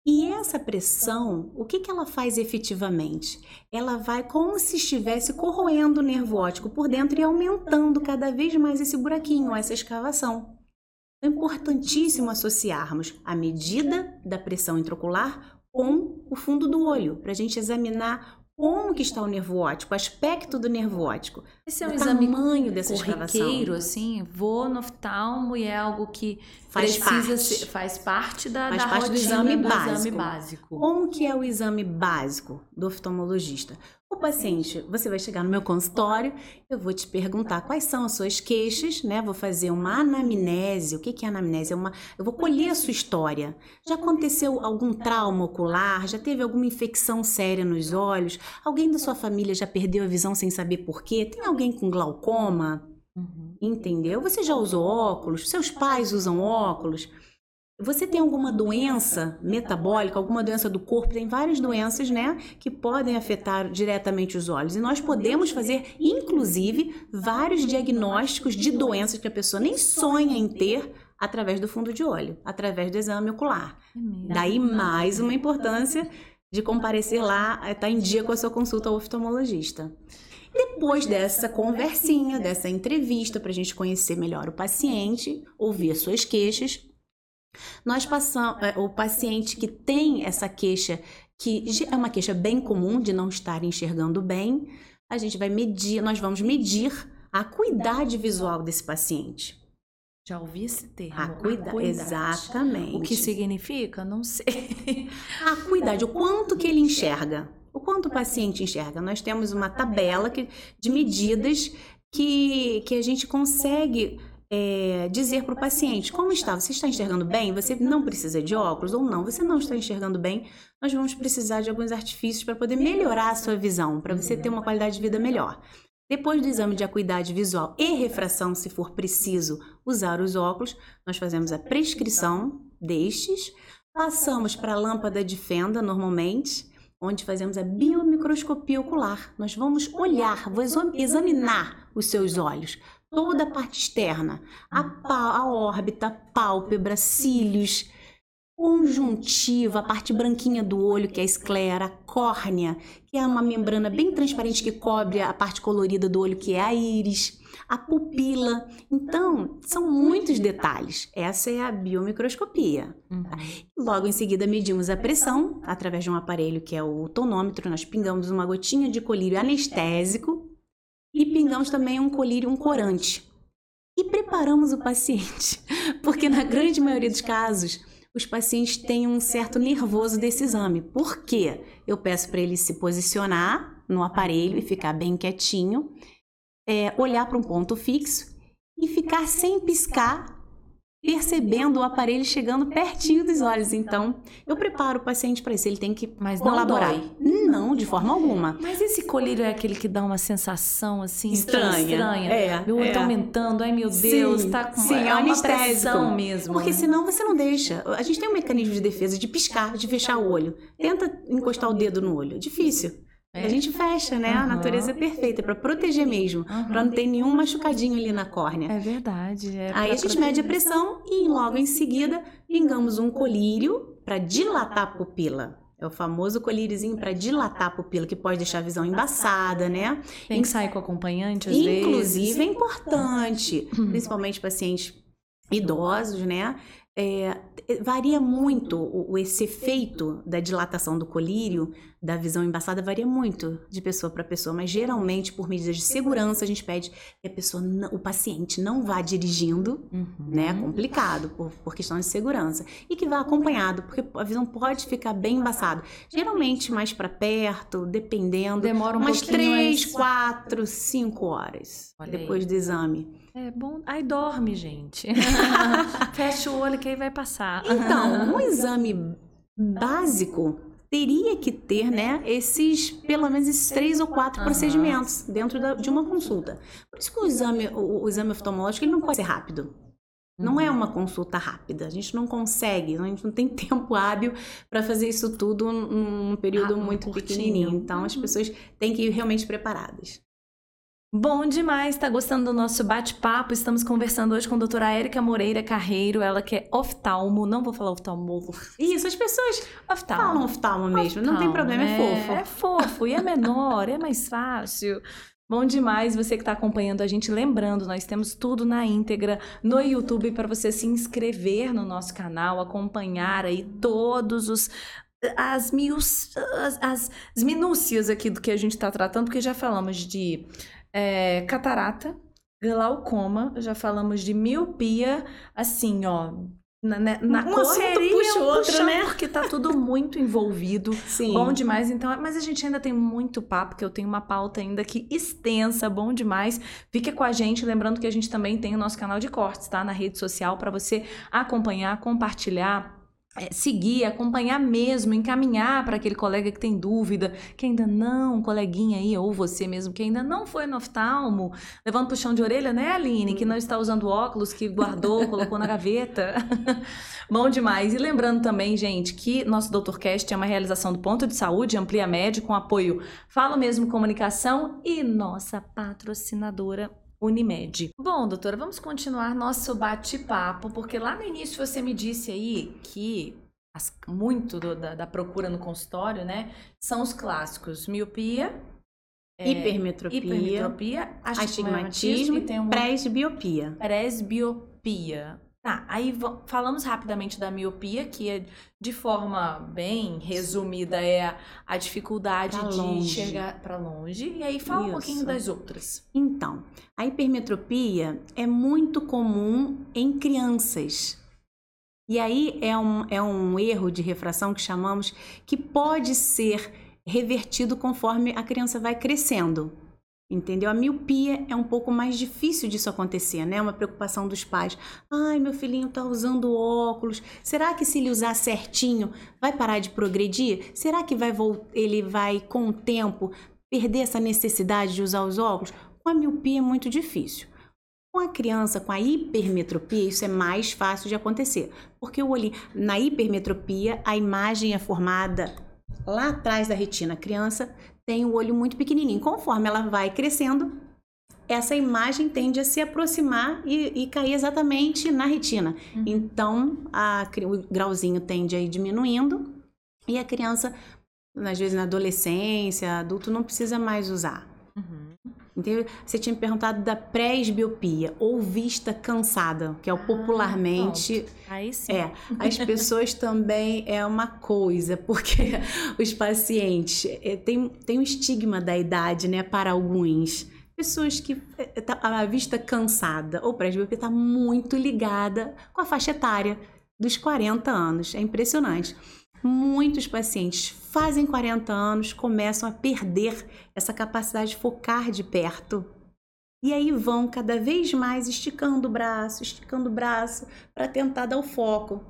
B: E essa pressão, o que, que ela faz efetivamente? Ela vai como se estivesse corroendo o nervo óptico por dentro e aumentando cada vez mais esse buraquinho, essa escavação. É importantíssimo associarmos a medida da pressão intraocular com o fundo do olho, para a gente examinar como que está o nervo óptico, o aspecto do nervo óptico.
A: Esse é um exame tamanho dessa corriqueiro, assim, vou no oftalmo e é algo que faz precisa parte. Ser, faz parte da, faz
B: da
A: parte
B: do, exame,
A: do
B: básico.
A: exame básico.
B: Como que é o exame básico do oftalmologista? O paciente, você vai chegar no meu consultório, eu vou te perguntar quais são as suas queixas, né? Vou fazer uma anamnese. O que é anamnese? É uma, eu vou colher a sua história. Já aconteceu algum trauma ocular? Já teve alguma infecção séria nos olhos? Alguém da sua família já perdeu a visão sem saber por quê? Tem alguém com glaucoma? Uhum. Entendeu? Você já usou óculos? Seus pais usam óculos? Você tem alguma doença metabólica, alguma doença do corpo? Tem várias doenças, né, que podem afetar diretamente os olhos. E nós podemos fazer, inclusive, vários diagnósticos de doenças que a pessoa nem sonha em ter através do fundo de olho, através do exame ocular. É Daí mais uma importância de comparecer lá, estar tá em dia com a sua consulta ao oftalmologista. Depois dessa conversinha, dessa entrevista, para a gente conhecer melhor o paciente, ouvir as suas queixas, nós passamos, é, o paciente que tem essa queixa, que é uma queixa bem comum de não estar enxergando bem, a gente vai medir, nós vamos medir a acuidade visual desse paciente.
A: Já ouvi esse termo.
B: Acuida acuidade. Exatamente.
A: O que significa? Não sei.
B: A acuidade, o quanto que ele enxerga. O quanto o paciente enxerga. Nós temos uma tabela que, de medidas que, que a gente consegue é, dizer para o paciente como está, você está enxergando bem, você não precisa de óculos ou não, você não está enxergando bem, nós vamos precisar de alguns artifícios para poder melhorar a sua visão, para você ter uma qualidade de vida melhor. Depois do exame de acuidade visual e refração, se for preciso usar os óculos, nós fazemos a prescrição destes, passamos para a lâmpada de fenda normalmente, onde fazemos a biomicroscopia ocular. Nós vamos olhar, vou examinar os seus olhos toda a parte externa, a, a órbita, pálpebra, cílios, conjuntiva, a parte branquinha do olho, que é a esclera, a córnea, que é uma membrana bem transparente que cobre a parte colorida do olho, que é a íris, a pupila. Então, são muitos detalhes. Essa é a biomicroscopia. Uhum. Logo em seguida, medimos a pressão através de um aparelho que é o tonômetro. Nós pingamos uma gotinha de colírio anestésico e pingamos também um colírio, um corante. E preparamos o paciente, *laughs* porque na grande maioria dos casos, os pacientes têm um certo nervoso desse exame. Por quê? Eu peço para ele se posicionar no aparelho e ficar bem quietinho, é, olhar para um ponto fixo e ficar sem piscar percebendo o aparelho chegando pertinho dos olhos. Então, eu preparo o paciente para isso. Ele tem que Mas colaborar.
A: Não,
B: não, de forma alguma.
A: Mas esse colírio é aquele que dá uma sensação assim
B: estranha.
A: estranha.
B: É,
A: meu olho tá é. aumentando. Ai, meu Deus, sim, tá com
B: sim, é,
A: é uma pressão mesmo.
B: Porque
A: né?
B: senão você não deixa. A gente tem um mecanismo de defesa de piscar, de fechar o olho. Tenta encostar o dedo no olho. É difícil. É. A gente fecha, né? Uhum. A natureza é perfeita, é para proteger mesmo, uhum. para não ter nenhum machucadinho ali na córnea.
A: É verdade. É
B: Aí a gente mede a pressão e logo em seguida pingamos um colírio para dilatar a pupila. É o famoso colíriozinho para dilatar a pupila, que pode deixar a visão embaçada, né?
A: Tem que sair com acompanhante, às
B: Inclusive,
A: vezes.
B: Inclusive, é importante, principalmente pacientes idosos, né? É, varia muito o, esse efeito da dilatação do colírio, da visão embaçada, varia muito de pessoa para pessoa, mas geralmente, por medidas de segurança, a gente pede que a pessoa, não, o paciente não vá dirigindo, uhum. né? Complicado, por, por questão de segurança. E que vá acompanhado, porque a visão pode ficar bem embaçada. Geralmente, mais para perto, dependendo.
A: Demora um
B: umas três, quatro, cinco horas Olha depois aí. do exame.
A: É bom. Aí dorme, gente. *laughs* Fecha o olho que aí vai passar.
B: Então, um *laughs* exame básico teria que ter, né, esses, pelo menos esses três ou quatro uhum. procedimentos dentro da, de uma consulta. Por isso que o exame, o, o exame oftalmológico ele não pode ser rápido. Não é uhum. uma consulta rápida, a gente não consegue, a gente não tem *laughs* tempo hábil para fazer isso tudo num período ah, muito curtinho. pequenininho. Então, as uhum. pessoas têm que ir realmente preparadas.
A: Bom demais, tá gostando do nosso bate-papo? Estamos conversando hoje com a doutora Érica Moreira Carreiro, ela que é oftalmo, não vou falar oftalmólogo.
B: Isso, as pessoas oftalmo. falam oftalmo mesmo, oftalmo, não tem problema, é, é fofo.
A: É fofo e é menor, é mais fácil. Bom demais você que está acompanhando a gente. Lembrando, nós temos tudo na íntegra no YouTube para você se inscrever no nosso canal, acompanhar aí todos os as, mius, as, as, as minúcias aqui do que a gente está tratando, porque já falamos de é, catarata, glaucoma, já falamos de miopia, assim, ó. Na, na, na
B: assunto puxa outro, né?
A: Porque tá tudo muito envolvido. *laughs* Sim. Bom demais. Então, mas a gente ainda tem muito papo, que eu tenho uma pauta ainda aqui extensa, bom demais. Fique com a gente, lembrando que a gente também tem o nosso canal de cortes, tá? Na rede social, para você acompanhar, compartilhar é, seguir, acompanhar mesmo, encaminhar para aquele colega que tem dúvida, que ainda não, um coleguinha aí, ou você mesmo, que ainda não foi no oftalmo, levando puxão de orelha, né, Aline? Que não está usando óculos, que guardou, *laughs* colocou na gaveta. *laughs* Bom demais. E lembrando também, gente, que nosso DoutorCast é uma realização do Ponto de Saúde, Amplia Média, com apoio Falo Mesmo Comunicação e nossa patrocinadora Unimed. Bom, doutora, vamos continuar nosso bate-papo, porque lá no início você me disse aí que as, muito do, da, da, procura no consultório, né, são os clássicos miopia,
B: é, hipermetropia,
A: hipermetropia
B: astigmatismo, e um... presbiopia.
A: Presbiopia. Tá, aí falamos rapidamente da miopia, que é, de forma bem resumida é a dificuldade pra de longe. enxergar para longe. E aí fala Isso. um pouquinho das outras.
B: Então, a hipermetropia é muito comum em crianças. E aí é um, é um erro de refração que chamamos que pode ser revertido conforme a criança vai crescendo. Entendeu? A miopia é um pouco mais difícil disso acontecer, né? Uma preocupação dos pais. Ai, meu filhinho tá usando óculos. Será que se ele usar certinho vai parar de progredir? Será que vai ele vai com o tempo perder essa necessidade de usar os óculos? Com a miopia é muito difícil. Com a criança com a hipermetropia, isso é mais fácil de acontecer, porque o olho na hipermetropia a imagem é formada lá atrás da retina. A criança tem o olho muito pequenininho. Conforme ela vai crescendo, essa imagem tende a se aproximar e, e cair exatamente na retina. Uhum. Então, a, o grauzinho tende a ir diminuindo e a criança, às vezes na adolescência, adulto, não precisa mais usar. Uhum. Entendeu? Você tinha me perguntado da presbiopia ou vista cansada, que é o ah, popularmente.
A: Aí sim.
B: É. As pessoas *laughs* também é uma coisa, porque *laughs* os pacientes é, tem, tem um estigma da idade, né, para alguns. Pessoas que é, tá, a vista cansada ou presbiopia está muito ligada com a faixa etária dos 40 anos. É impressionante. Muitos pacientes fazem 40 anos, começam a perder essa capacidade de focar de perto. E aí vão cada vez mais esticando o braço, esticando o braço para tentar dar o foco.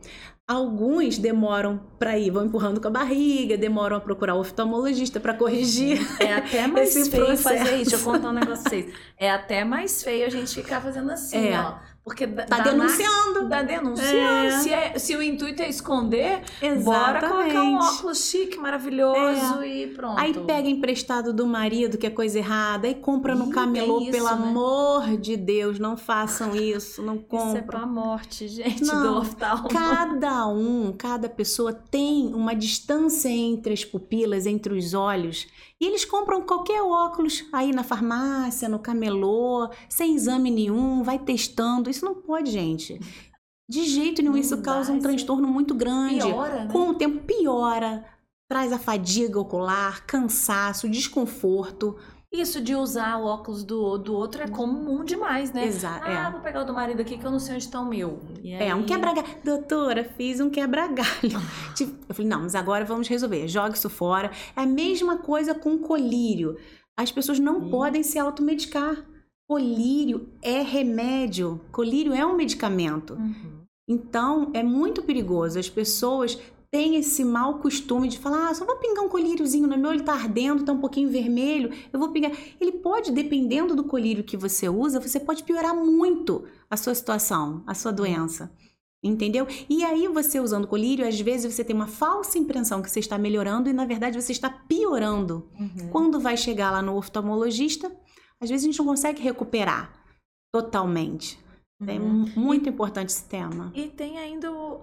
B: Alguns demoram para ir, vão empurrando com a barriga, demoram a procurar o oftalmologista para corrigir.
A: É até *laughs* mais feio processo. fazer isso. Deixa eu contar um negócio pra vocês. É até mais feio a gente ficar fazendo assim, é. ó Porque
B: tá denunciando.
A: Tá denunciando. É. Se, é, se o intuito é esconder, Exatamente. bora colocar um óculos chique, maravilhoso é. e pronto.
B: Aí pega emprestado do marido, que é coisa errada, aí compra no Ih, camelô, isso, pelo né? amor de Deus, não façam isso, não compram. Isso é
A: pra morte, gente, não, do oftalmo.
B: Cada um, cada pessoa tem uma distância entre as pupilas, entre os olhos, e eles compram qualquer óculos aí na farmácia, no camelô, sem exame nenhum, vai testando. Isso não pode, gente. De jeito nenhum, não isso causa um transtorno muito grande.
A: Piora, né?
B: Com o tempo piora, traz a fadiga ocular, cansaço, desconforto.
A: Isso de usar o óculos do, do outro é comum demais, né?
B: Exato.
A: Ah, é. vou pegar o do marido aqui que eu não sei onde está o meu.
B: É, um quebra-galho. Doutora, fiz um quebra-galho. *laughs* Tipo, eu falei, não, mas agora vamos resolver. Joga isso fora. É a mesma coisa com colírio. As pessoas não podem se automedicar. Colírio é remédio. Colírio é um medicamento. Uhum. Então, é muito perigoso. As pessoas tem esse mau costume de falar, ah, só vou pingar um colíriozinho no meu, ele tá ardendo, tá um pouquinho vermelho, eu vou pingar. Ele pode, dependendo do colírio que você usa, você pode piorar muito a sua situação, a sua doença. Entendeu? E aí, você usando colírio, às vezes você tem uma falsa impressão que você está melhorando e, na verdade, você está piorando. Uhum. Quando vai chegar lá no oftalmologista, às vezes a gente não consegue recuperar totalmente. É uhum. muito importante esse tema.
A: E tem ainda o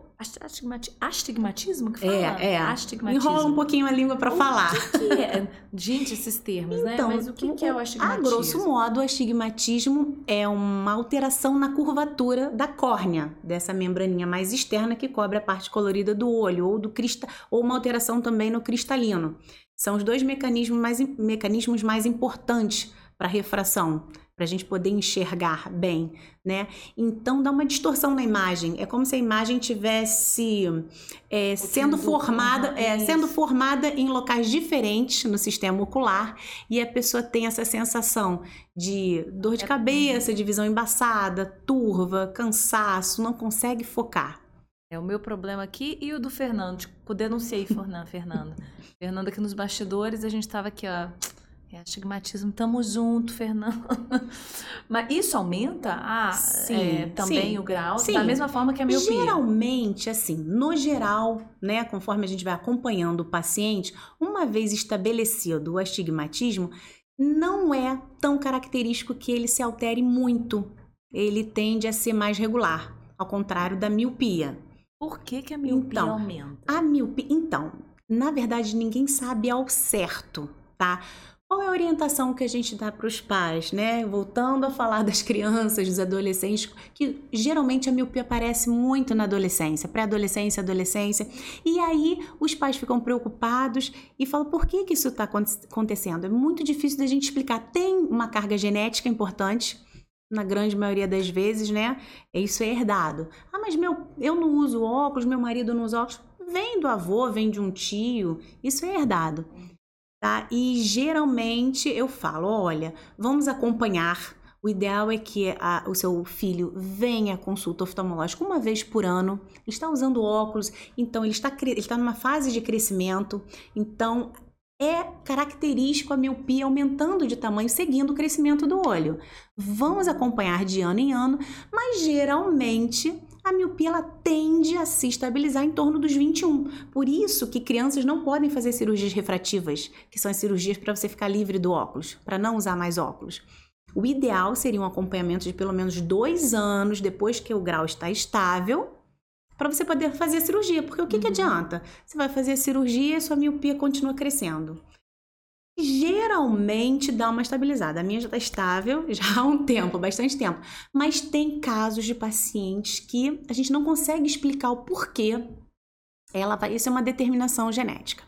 A: astigmatismo que fala?
B: É, é. Astigmatismo. Enrola um pouquinho a língua para falar.
A: O que, que, é? Gente, esses termos, né? então, né? Mas o que, que é o astigmatismo?
B: A grosso modo, o astigmatismo é uma alteração na curvatura da córnea, dessa membraninha mais externa que cobre a parte colorida do olho, ou, do crista, ou uma alteração também no cristalino. São os dois mecanismos mais, mecanismos mais importantes para refração para a gente poder enxergar bem, né? Então dá uma distorção na imagem. É como se a imagem tivesse é, sendo formada, é, sendo formada em locais diferentes no sistema ocular e a pessoa tem essa sensação de dor de é cabeça, de visão embaçada, turva, cansaço, não consegue focar.
A: É o meu problema aqui e o do Fernando. Tipo, denunciei Fernando. Fernando aqui *laughs* nos bastidores, a gente estava aqui, ó é astigmatismo, tamo junto, Fernando. *laughs* Mas isso aumenta ah, sim, é, também sim, o grau, sim. da mesma forma que a miopia?
B: Geralmente, assim, no geral, né, conforme a gente vai acompanhando o paciente, uma vez estabelecido o astigmatismo, não é tão característico que ele se altere muito. Ele tende a ser mais regular, ao contrário da miopia.
A: Por que, que a miopia
B: então,
A: aumenta?
B: A miopia, então, na verdade, ninguém sabe ao certo, tá? Qual é a orientação que a gente dá para os pais, né? Voltando a falar das crianças, dos adolescentes, que geralmente a miopia aparece muito na adolescência, pré-adolescência, adolescência. E aí os pais ficam preocupados e falam: por que, que isso está acontecendo? É muito difícil da gente explicar. Tem uma carga genética importante, na grande maioria das vezes, né? Isso é herdado. Ah, mas meu, eu não uso óculos, meu marido não usa óculos. Vem do avô, vem de um tio, isso é herdado tá? E geralmente eu falo, olha, vamos acompanhar. O ideal é que a, o seu filho venha à consulta oftalmológica uma vez por ano. Ele está usando óculos, então ele está, ele está numa fase de crescimento. Então é característico a miopia aumentando de tamanho seguindo o crescimento do olho. Vamos acompanhar de ano em ano, mas geralmente a miopia ela tende a se estabilizar em torno dos 21. Por isso que crianças não podem fazer cirurgias refrativas, que são as cirurgias para você ficar livre do óculos, para não usar mais óculos. O ideal seria um acompanhamento de pelo menos dois anos depois que o grau está estável, para você poder fazer a cirurgia. Porque o que, uhum. que adianta? Você vai fazer a cirurgia e sua miopia continua crescendo geralmente dá uma estabilizada. A minha já está estável *laughs* já há um tempo, bastante tempo. Mas tem casos de pacientes que a gente não consegue explicar o porquê. Ela vai, isso é uma determinação genética.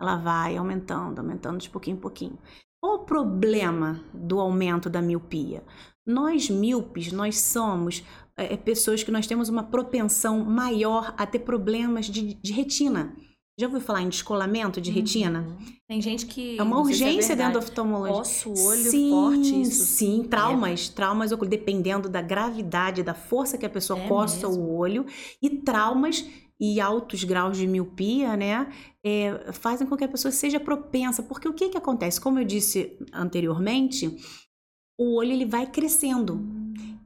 B: Ela vai aumentando, aumentando de pouquinho em pouquinho. Qual o problema do aumento da miopia? Nós míopes, nós somos é, pessoas que nós temos uma propensão maior a ter problemas de, de retina. Já ouviu falar em descolamento de retina? Uhum.
A: Tem gente que.
B: É uma urgência é dentro da oftalmologia.
A: Osso, olho sim, forte, isso.
B: Sim, traumas, é. traumas, dependendo da gravidade, da força que a pessoa é coça mesmo. o olho. E traumas e altos graus de miopia, né, é, fazem com que a pessoa seja propensa. Porque o que, que acontece? Como eu disse anteriormente, o olho ele vai crescendo.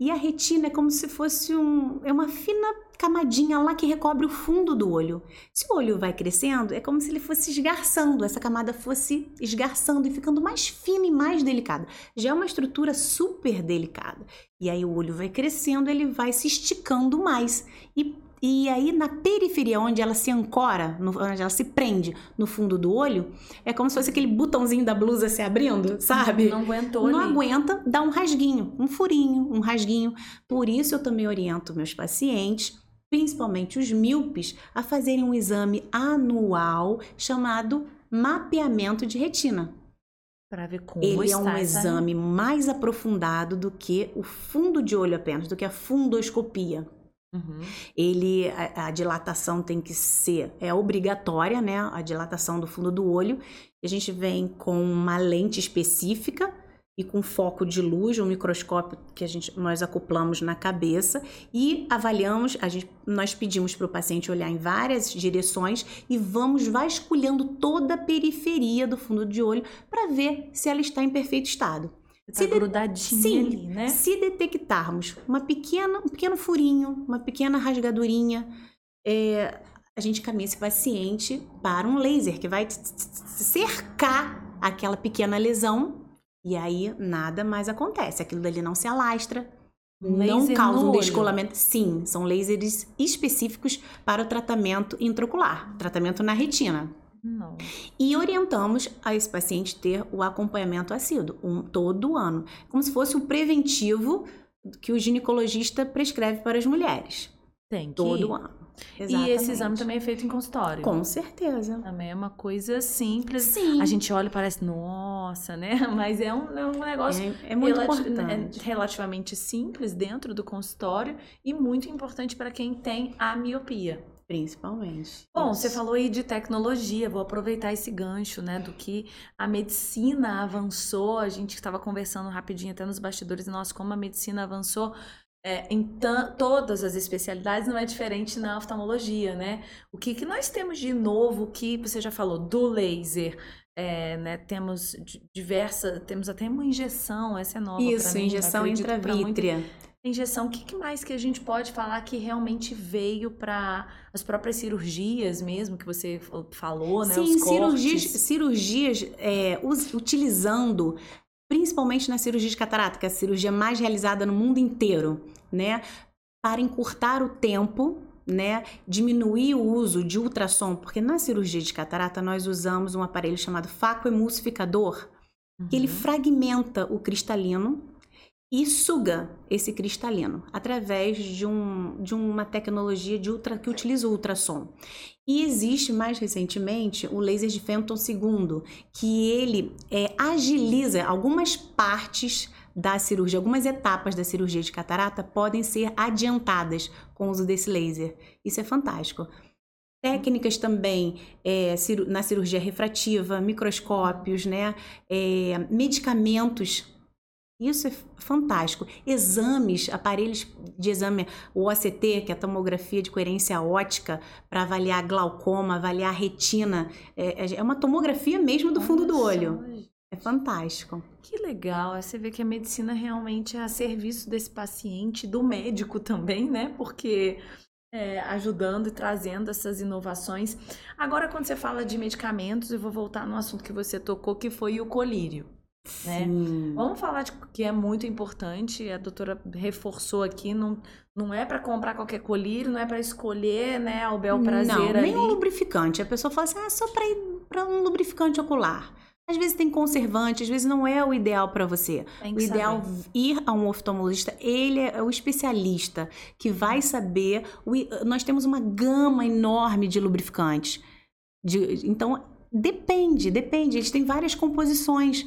B: E a retina é como se fosse um, é uma fina camadinha lá que recobre o fundo do olho. Se o olho vai crescendo, é como se ele fosse esgarçando, essa camada fosse esgarçando e ficando mais fina e mais delicada. Já é uma estrutura super delicada. E aí o olho vai crescendo, ele vai se esticando mais. E e aí, na periferia, onde ela se ancora, no, onde ela se prende no fundo do olho, é como se fosse aquele botãozinho da blusa se abrindo, sabe?
A: Não aguentou
B: Não
A: ali.
B: aguenta, dá um rasguinho, um furinho, um rasguinho. Por isso, eu também oriento meus pacientes, principalmente os míopes, a fazerem um exame anual chamado mapeamento de retina.
A: Para ver como
B: Ele é
A: está
B: um
A: essa-
B: exame mais aprofundado do que o fundo de olho apenas, do que a fundoscopia.
A: Uhum.
B: Ele a, a dilatação tem que ser é obrigatória, né? A dilatação do fundo do olho. A gente vem com uma lente específica e com foco de luz, um microscópio que a gente nós acoplamos na cabeça e avaliamos, a gente, nós pedimos para o paciente olhar em várias direções e vamos vasculhando toda a periferia do fundo de olho para ver se ela está em perfeito estado.
A: Tá grudadinha
B: Sim,
A: ali, né?
B: se detectarmos uma pequena, um pequeno furinho, uma pequena rasgadurinha, é, a gente caminha esse paciente para um laser que vai cercar aquela pequena lesão e aí nada mais acontece. Aquilo dali não se alastra,
A: Um
B: não causa um descolamento. Sim, são lasers específicos para o tratamento intraocular, tratamento na retina.
A: Não.
B: E orientamos a esse paciente ter o acompanhamento assíduo, um, todo ano, como se fosse um preventivo que o ginecologista prescreve para as mulheres,
A: Tem que
B: todo
A: ir.
B: ano.
A: E esse exame
B: Exatamente.
A: também é feito em consultório.
B: Com certeza.
A: Também é uma coisa simples.
B: Sim.
A: A gente olha e parece, nossa, né? *laughs* Mas é um, é um negócio
B: É, é muito
A: relati-
B: importante.
A: é relativamente simples dentro do consultório e muito importante para quem tem a miopia.
B: Principalmente.
A: Bom,
B: Isso.
A: você falou aí de tecnologia, vou aproveitar esse gancho, né, do que a medicina avançou. A gente estava conversando rapidinho até nos bastidores, nossa, como a medicina avançou é, em todas as especialidades, não é diferente na oftalmologia, né? O que, que nós temos de novo que você já falou do laser? é, né, temos di- diversas, temos até uma injeção, essa é nova
B: Isso,
A: mim,
B: injeção intravítrea.
A: Injeção, o que, que mais que a gente pode falar que realmente veio para as próprias cirurgias mesmo, que você fa- falou, né?
B: Sim, cirurgias, cirurgias é, us- utilizando, principalmente na cirurgia de catarata, que é a cirurgia mais realizada no mundo inteiro, né? Para encurtar o tempo, né? Diminuir o uso de ultrassom, porque na cirurgia de catarata nós usamos um aparelho chamado facoemulsificador, que ele
A: Uhum.
B: fragmenta o cristalino e suga esse cristalino através de, um, de uma tecnologia de ultra, que utiliza o ultrassom. E existe mais recentemente o laser de Fenton II, que ele é, agiliza algumas partes da cirurgia, algumas etapas da cirurgia de catarata podem ser adiantadas com o uso desse laser. Isso é fantástico. Técnicas também é, na cirurgia refrativa, microscópios, né? é, medicamentos. Isso é fantástico. Exames, aparelhos de exame, o OCT, que é a tomografia de coerência ótica, para avaliar glaucoma, avaliar retina. É, é uma tomografia mesmo do fundo do olho. É fantástico.
A: Que legal, você vê que a medicina realmente é a serviço desse paciente, do médico também, né? Porque é, ajudando e trazendo essas inovações. Agora, quando você fala de medicamentos, eu vou voltar no assunto que você tocou, que foi o colírio. Né? Vamos falar de que é muito importante, a doutora reforçou aqui, não, não é para comprar qualquer colírio, não é para escolher, né, ao bel prazer
B: Não,
A: ali.
B: nem um lubrificante. A pessoa fala assim, ah, só para ir para um lubrificante ocular. Às vezes tem conservante, às vezes não é o ideal para você. O ideal
A: saber.
B: ir a um oftalmologista, ele é o especialista que vai saber. o nós temos uma gama enorme de lubrificantes. De- então, depende, depende. Eles têm várias composições.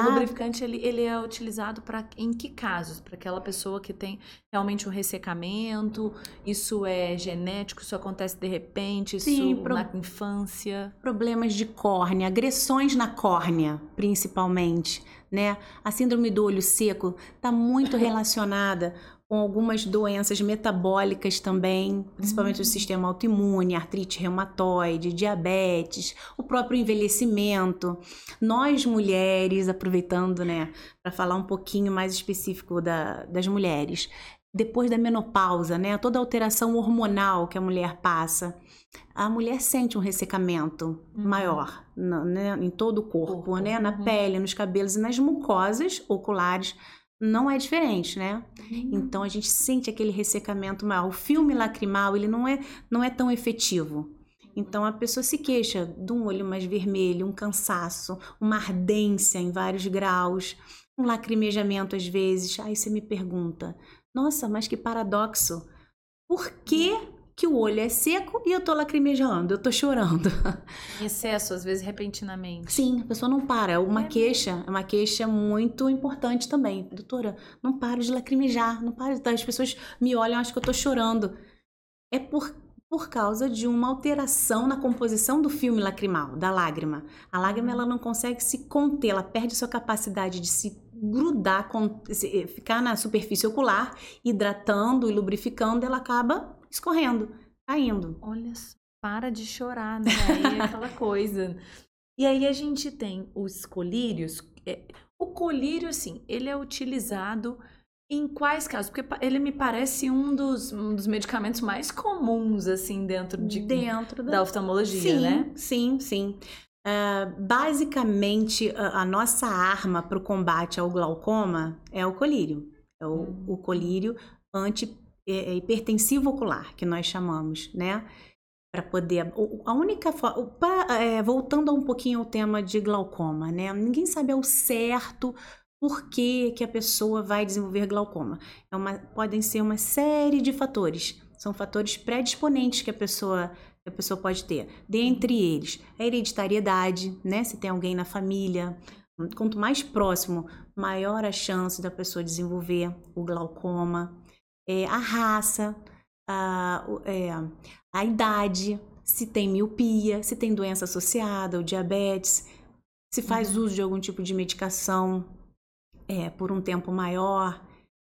A: O
B: Ah.
A: lubrificante ele, ele é utilizado para em que casos? Para aquela pessoa que tem realmente um ressecamento, isso é genético, isso acontece de repente, isso
B: Sim, pro-
A: na infância.
B: Problemas de córnea, agressões na córnea, principalmente, né? A síndrome do olho seco está muito *laughs* relacionada com algumas doenças metabólicas também, principalmente
A: Uhum.
B: o sistema autoimune, artrite reumatoide, diabetes, o próprio envelhecimento. Nós mulheres, aproveitando, né, para falar um pouquinho mais específico da- das mulheres, depois da menopausa, né, toda a alteração hormonal que a mulher passa, a mulher sente um ressecamento
A: Uhum.
B: maior na- né, em todo o corpo,
A: Corpo,
B: né, na
A: uhum.
B: pele, nos cabelos e nas mucosas oculares. Não é diferente, né?
A: Uhum.
B: Então a gente sente aquele ressecamento maior. O filme lacrimal, ele não é, não é tão efetivo. Então a pessoa se queixa de um olho mais vermelho, um cansaço, uma ardência em vários graus, um lacrimejamento às vezes. Aí você me pergunta: "Nossa, mas que paradoxo. Por que que o olho é seco e eu tô lacrimejando, eu tô chorando?"
A: Em excesso, às vezes repentinamente.
B: Sim, a pessoa não para. É uma
A: É
B: queixa, é uma queixa muito importante também. Doutora, não paro de lacrimejar, não paro de... As pessoas me olham, acham que eu tô chorando. É por, por causa de uma alteração na composição do filme lacrimal, da lágrima. A lágrima, ela não consegue se conter, ela perde sua capacidade de se grudar, com, se- ficar na superfície ocular, hidratando e lubrificando, ela acaba escorrendo, caindo.
A: Olha só, para de chorar, né? *laughs* Aí é aquela coisa. E aí a gente tem os colírios. é, O colírio, assim, ele é utilizado em quais casos? Porque ele me parece um dos, um dos medicamentos mais comuns, assim, dentro de,
B: dentro
A: da oftalmologia,
B: sim,
A: né?
B: Sim, sim. Ah, basicamente, a, a nossa arma para o combate ao glaucoma é o colírio. É o,
A: Hum.
B: o colírio anti-hipertensivo ocular, que nós chamamos, né? Para poder. A única forma. voltando um pouquinho ao tema de glaucoma, né? Ninguém sabe ao certo por que, que a pessoa vai desenvolver glaucoma. É uma, podem ser uma série de fatores. São fatores predisponentes que a pessoa que a pessoa pode ter. Dentre eles, a hereditariedade, né? Se tem alguém na família, quanto mais próximo, maior a chance da pessoa desenvolver o glaucoma. É, a raça, a, é, a idade, se tem miopia, se tem doença associada, o diabetes, se faz uso de algum tipo de medicação é, por um tempo maior.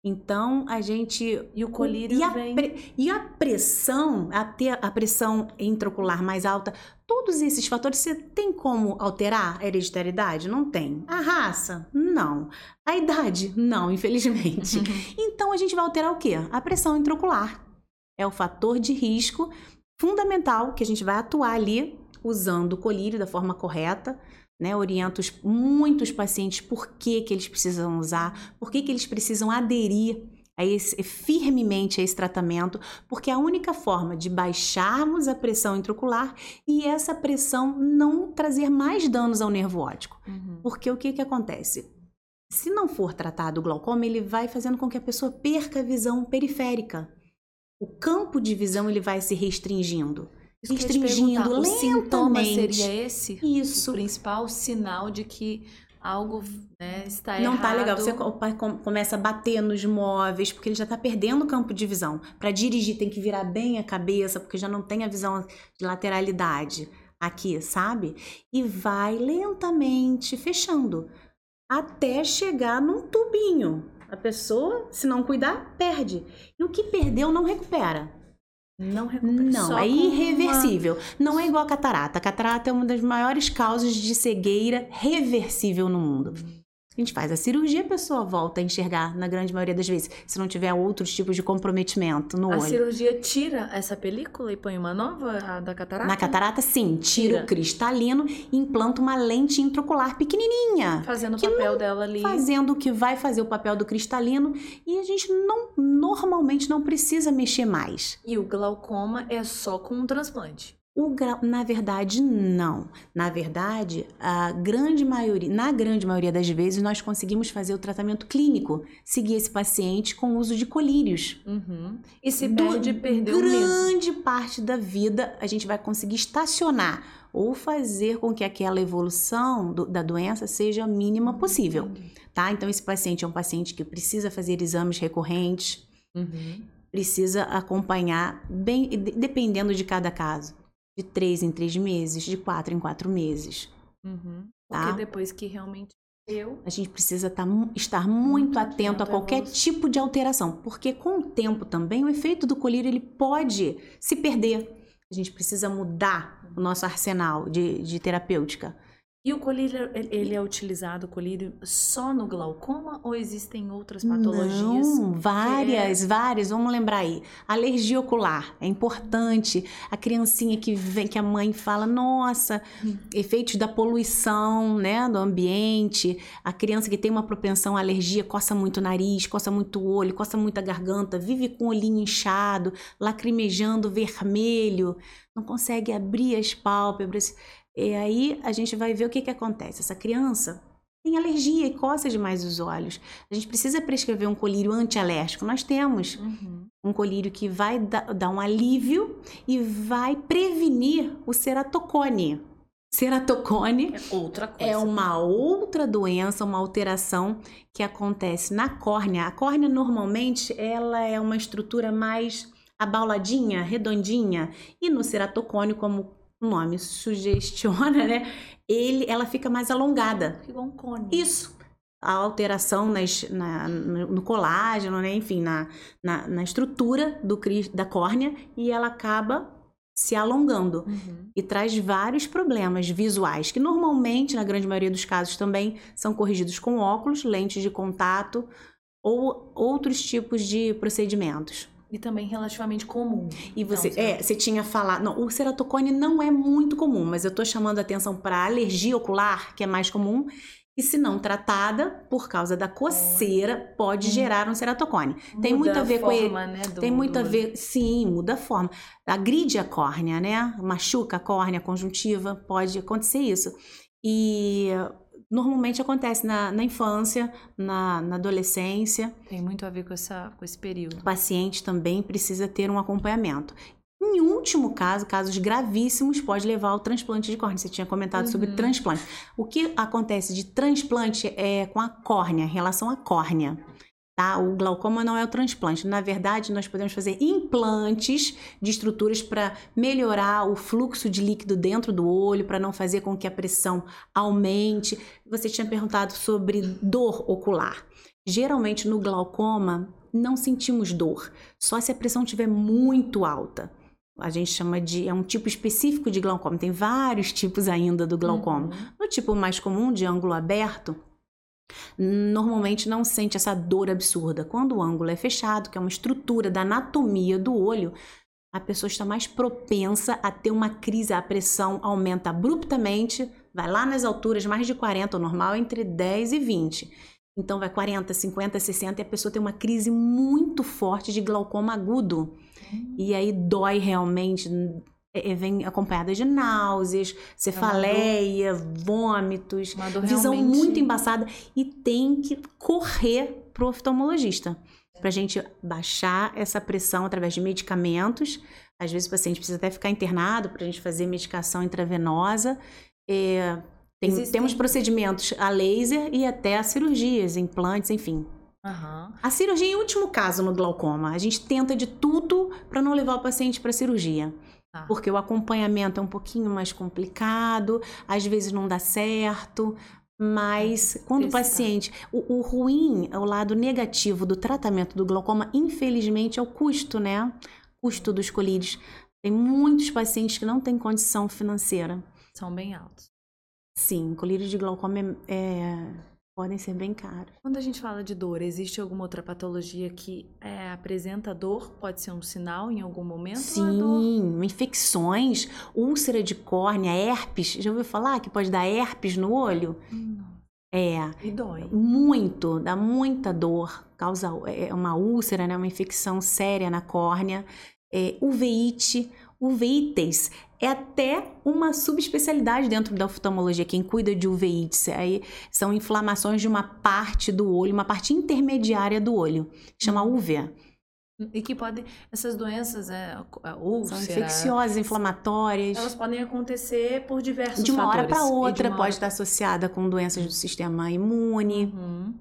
B: Então, a gente
A: E o colírio
B: e a,
A: vem.
B: pre- e a pressão, a, ter a pressão intraocular mais alta, todos esses fatores, você tem como alterar a hereditariedade? Não tem. A raça? Não. A idade? Não, infelizmente. *laughs* então a gente vai alterar o quê? A pressão intraocular. É o fator de risco fundamental que a gente vai atuar ali usando o colírio da forma correta. Né, oriento os- muitos pacientes por que, que eles precisam usar, por que, que eles precisam aderir a esse, firmemente a esse tratamento, porque é a única forma de baixarmos a pressão intraocular e essa pressão não trazer mais danos ao nervo óptico.
A: Uhum.
B: Porque o que, que acontece? Se não for tratado o glaucoma, ele vai fazendo com que a pessoa perca a visão periférica. O campo de visão ele vai se restringindo.
A: Isso
B: Restringindo
A: O sintoma
B: lentamente.
A: seria esse?
B: Isso.
A: O principal sinal de que algo né, está errado.
B: Não tá legal. Você começa a bater nos móveis, porque ele já tá perdendo o campo de visão. Para dirigir, tem que virar bem a cabeça, porque já não tem a visão de lateralidade aqui, sabe? E vai lentamente fechando até chegar num tubinho. A pessoa, se não cuidar, perde. E o que perdeu não recupera.
A: Não recupera.
B: Não,
A: Só
B: é
A: com uma-
B: irreversível. Não é igual a catarata. A catarata é uma das maiores causas de cegueira reversível no mundo. A gente faz a cirurgia, a pessoa volta a enxergar, na grande maioria das vezes, se não tiver outros tipos de comprometimento no
A: A
B: olho.
A: cirurgia tira essa película e põe uma nova a da catarata?
B: Na catarata, sim, tira,
A: Tira.
B: o cristalino e implanta uma lente intraocular pequenininha,
A: Fazendo o papel dela ali.
B: fazendo o que vai fazer o papel do cristalino e a gente não normalmente não precisa mexer mais.
A: E o glaucoma é só com um transplante.
B: O gra... Na verdade, não. Na verdade, a grande maioria, na grande maioria das vezes, nós conseguimos fazer o tratamento clínico, seguir esse paciente com o uso de colírios.
A: Uhum. E se perde, perdeu mesmo.
B: grande parte da vida a gente vai conseguir estacionar ou fazer com que aquela evolução do- da doença seja a mínima possível, tá? Então esse paciente é um paciente que precisa fazer exames recorrentes,
A: Uhum.
B: precisa acompanhar bem, de- dependendo de cada caso, de três em três meses, de quatro em quatro meses.
A: Uhum.
B: Tá.
A: Porque depois que realmente Eu?
B: A gente precisa tá, estar muito atento a qualquer tipo de alteração, porque com o tempo também o efeito do colírio ele pode se perder. A gente precisa mudar o nosso arsenal de, de terapêutica.
A: E o colírio, ele é utilizado, o colírio, só no glaucoma ou existem outras patologias?
B: Não, várias, é... várias. Vamos lembrar aí. Alergia ocular é importante. A criancinha que vem, que a mãe fala, nossa, hum. efeitos da poluição, né, do ambiente. A criança que tem uma propensão à alergia, coça muito o nariz, coça muito o olho, coça muito a garganta, vive com o olhinho inchado, lacrimejando vermelho, não consegue abrir as pálpebras. E aí a gente vai ver o que, que acontece. Essa criança tem alergia e coça demais os olhos. A gente precisa prescrever um colírio antialérgico. Nós temos uhum. um colírio que vai dar um alívio e vai prevenir o ceratocone. Ceratocone
A: é outra coisa.
B: É uma outra doença, uma alteração que acontece na córnea. A córnea normalmente ela é uma estrutura mais abauladinha, redondinha, e no ceratocone, como o nome sugestiona, *laughs* né? Ele, ela fica mais alongada.
A: Igual um cone.
B: Isso. A alteração nas, na, no colágeno, né? enfim, na, na, na estrutura do, da córnea e ela acaba se alongando uhum. e traz vários problemas visuais que normalmente, na grande maioria dos casos, também são corrigidos com óculos, lentes de contato ou outros tipos de procedimentos.
A: E também relativamente comum.
B: E você, então, é, você tinha falado, não, o ceratocone não é muito comum, mas eu tô chamando a atenção para alergia ocular, que é mais comum, e se não tratada por causa da coceira, pode hum. gerar um ceratocone. Muda tem muito a ver com ele. Né, do, tem muito do... a ver, sim, muda a forma. Agride a córnea, né? Machuca a córnea conjuntiva, pode acontecer isso. E normalmente acontece na, na infância, na, na, adolescência.
A: Tem muito a ver com, essa, com esse período.
B: O paciente também precisa ter um acompanhamento. Em último caso, casos gravíssimos, pode levar ao transplante de córnea. Você tinha comentado uhum. sobre transplante. O que acontece de transplante é com a córnea, em relação à córnea. Tá? O glaucoma não é o transplante. Na verdade, nós podemos fazer implantes de estruturas para melhorar o fluxo de líquido dentro do olho, para não fazer com que a pressão aumente. Você tinha perguntado sobre dor ocular. Geralmente no glaucoma não sentimos dor, só se a pressão estiver muito alta. A gente chama de. É um tipo específico de glaucoma. Tem vários tipos ainda do glaucoma. Uhum. No tipo mais comum, de ângulo aberto, normalmente não sente essa dor absurda. Quando o ângulo é fechado, que é uma estrutura da anatomia do olho, a pessoa está mais propensa a ter uma crise, a pressão aumenta abruptamente, vai lá nas alturas mais de 40, o normal é entre 10 e 20. Então vai 40, 50, 60 e a pessoa tem uma crise muito forte de glaucoma agudo. Hum. E aí dói realmente, é, é, vem acompanhada de náuseas, cefaleia, é vômitos, visão realmente... muito embaçada e tem que correr pro oftalmologista para a gente baixar essa pressão através de medicamentos. Às vezes o paciente precisa até ficar internado para a gente fazer medicação intravenosa. É, tem, Existem... Temos procedimentos a laser e até a cirurgias, implantes, enfim. Uhum. A cirurgia em último caso no glaucoma. A gente tenta de tudo para não levar o paciente para cirurgia. Ah. Porque o acompanhamento é um pouquinho mais complicado, às vezes não dá certo, mas quando o paciente. O, o, ruim, o lado negativo do tratamento do glaucoma, infelizmente, é o custo, né? Custo dos colírios. Tem muitos pacientes que não têm condição financeira.
A: São bem altos.
B: Sim, colírios de glaucoma é, é podem ser bem caros.
A: Quando a gente fala de dor, existe alguma outra patologia que é, apresenta dor? Pode ser um sinal em algum momento?
B: Sim, infecções, úlcera de córnea, herpes. Já ouviu falar que pode dar herpes no olho? Hum. É.
A: E dói.
B: Muito, dá muita dor. Causa é uma úlcera, né? Uma infecção séria na córnea. É, uveíte, uveites é até uma subespecialidade dentro da oftalmologia, quem cuida de uveites. Aí são inflamações de uma parte do olho, uma parte intermediária do olho, chama uvea.
A: E que podem, essas doenças, é, úlcera,
B: São infecciosas, inflamatórias.
A: Elas podem acontecer por diversos
B: De uma
A: fatores.
B: hora para outra, pode hora... estar associada com doenças do sistema imune.
A: Uhum.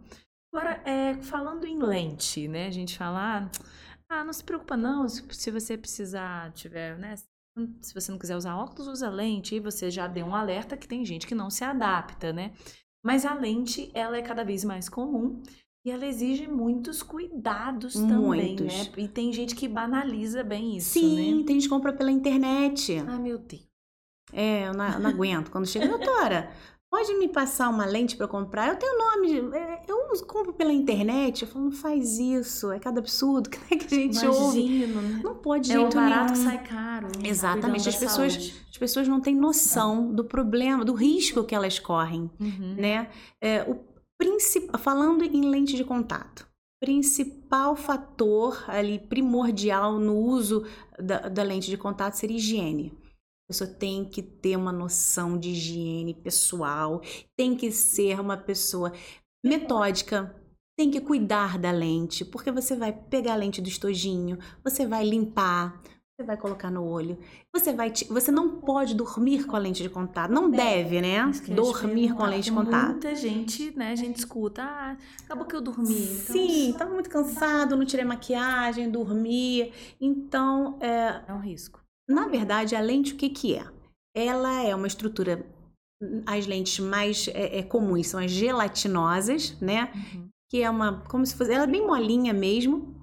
A: Agora, é, falando em lente, né? A gente fala, ah, não se preocupa não, se você precisar, tiver, né? Se você não quiser usar óculos, usa lente. E você já deu um alerta que tem gente que não se adapta, né? Mas a lente, ela é cada vez mais comum e ela exige muitos cuidados também,
B: Muitos.
A: né? E tem gente que banaliza bem isso,
B: Sim,
A: né?
B: tem gente que compra pela internet.
A: Ah, meu Deus.
B: É, eu não, eu não aguento. Quando chega, doutora, pode me passar uma lente para comprar? Eu tenho nome, é, eu compro pela internet. Eu falo, não faz isso, é cada absurdo *laughs* que a gente ouve.
A: Imagino, né?
B: Não pode de
A: É o
B: jeito
A: barato
B: nenhum.
A: sai caro. né?
B: Exatamente, as pessoas-
A: saúde.
B: As pessoas não têm noção do problema, do risco que elas correm,
A: Uhum.
B: né? É, o princip... Falando em lente de contato, principal fator ali primordial no uso da, da lente de contato seria higiene. A pessoa tem que ter uma noção de higiene pessoal, tem que ser uma pessoa metódica, tem que cuidar da lente, porque você vai pegar a lente do estojinho, você vai limpar, você vai colocar no olho, você vai, ti- você não pode dormir com a lente de contato, não deve, né?
A: Te
B: Dormir com a lente de contato.
A: Muita gente, né, a gente escuta, ah, acabou que eu dormi. Então,
B: Sim, estava muito cansado, não tirei maquiagem, dormi. Então, é,
A: É um risco.
B: Na verdade, a lente o que, que é? Ela é uma estrutura. As lentes mais é, é, comuns são as gelatinosas, né?
A: Uhum.
B: Que é uma. Como se fosse. Ela é bem molinha mesmo.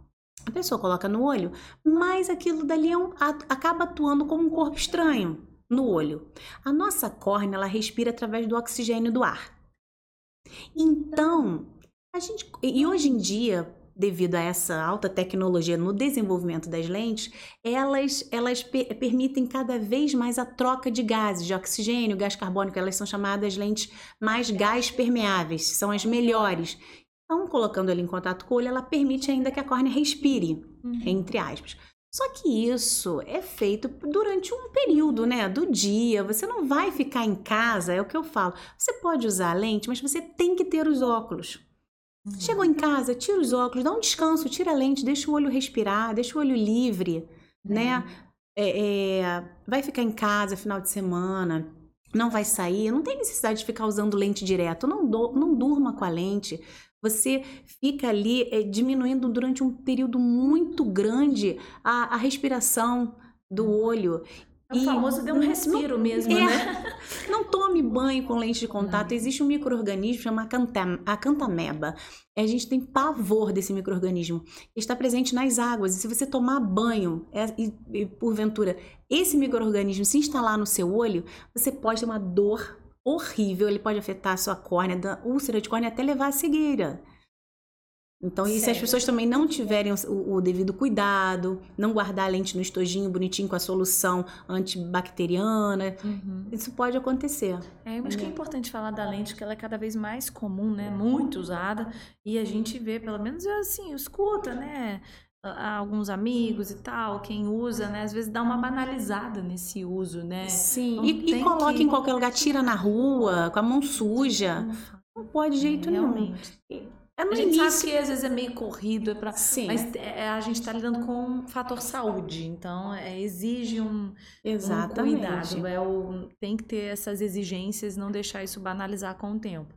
B: A pessoa coloca no olho, mas aquilo dali é um- acaba atuando como um corpo estranho no olho. A nossa córnea, ela respira através do oxigênio do ar. Então, a gente. E hoje em dia, devido a essa alta tecnologia no desenvolvimento das lentes, elas, elas pe- permitem cada vez mais a troca de gases, de oxigênio, gás carbônico, elas são chamadas lentes mais gás permeáveis, são as melhores. Então, colocando ele em contato com o olho, ela permite ainda que a córnea respire,
A: Uhum.
B: entre aspas. Só que isso é feito durante um período, né, do dia. Você não vai ficar em casa, é o que eu falo. Você pode usar a lente, mas você tem que ter os óculos.
A: Uhum.
B: Chegou em casa, tira os óculos, dá um descanso, tira a lente, deixa o olho respirar, deixa o olho livre, né? É, é, vai ficar em casa final de semana, não vai sair, não tem necessidade de ficar usando lente direto, não, do- não durma com a lente. Você fica ali é, diminuindo durante um período muito grande a, a respiração do olho.
A: O
B: E
A: famoso deu um
B: não-
A: respiro mesmo,
B: é.
A: né? *laughs*
B: Não tome banho com lente de contato.
A: Não.
B: Existe um microorganismo chamado acanta- acantameba. A gente tem pavor desse microorganismo. Ele Está presente nas águas. E se você tomar banho é, e, e, porventura esse microorganismo se instalar no seu olho, você pode ter uma dor horrível. Ele pode afetar a sua córnea, úlcera de córnea até levar à cegueira. Então, e se as pessoas também não tiverem o, o devido cuidado, não guardar a lente no estojinho bonitinho com a solução antibacteriana,
A: Uhum.
B: isso pode acontecer.
A: É, eu acho que é importante falar da lente, que ela é cada vez mais comum, né? Muito usada. E a gente vê, pelo menos assim, escuta, né? Alguns amigos e tal, quem usa, né? Às vezes dá uma banalizada nesse uso, né?
B: Sim,
A: Não
B: e, e coloca
A: que-
B: em qualquer lugar, tira na rua, com a mão suja.
A: Não
B: pode de jeito nenhum.
A: realmente.
B: É no
A: A gente
B: início.
A: sabe que às vezes é meio corrido, é pra...
B: Sim,
A: mas é, a gente está lidando com um fator saúde, então é, exige um, um
B: exatamente.
A: cuidado, é o, tem que ter essas exigências, não deixar isso banalizar com o tempo.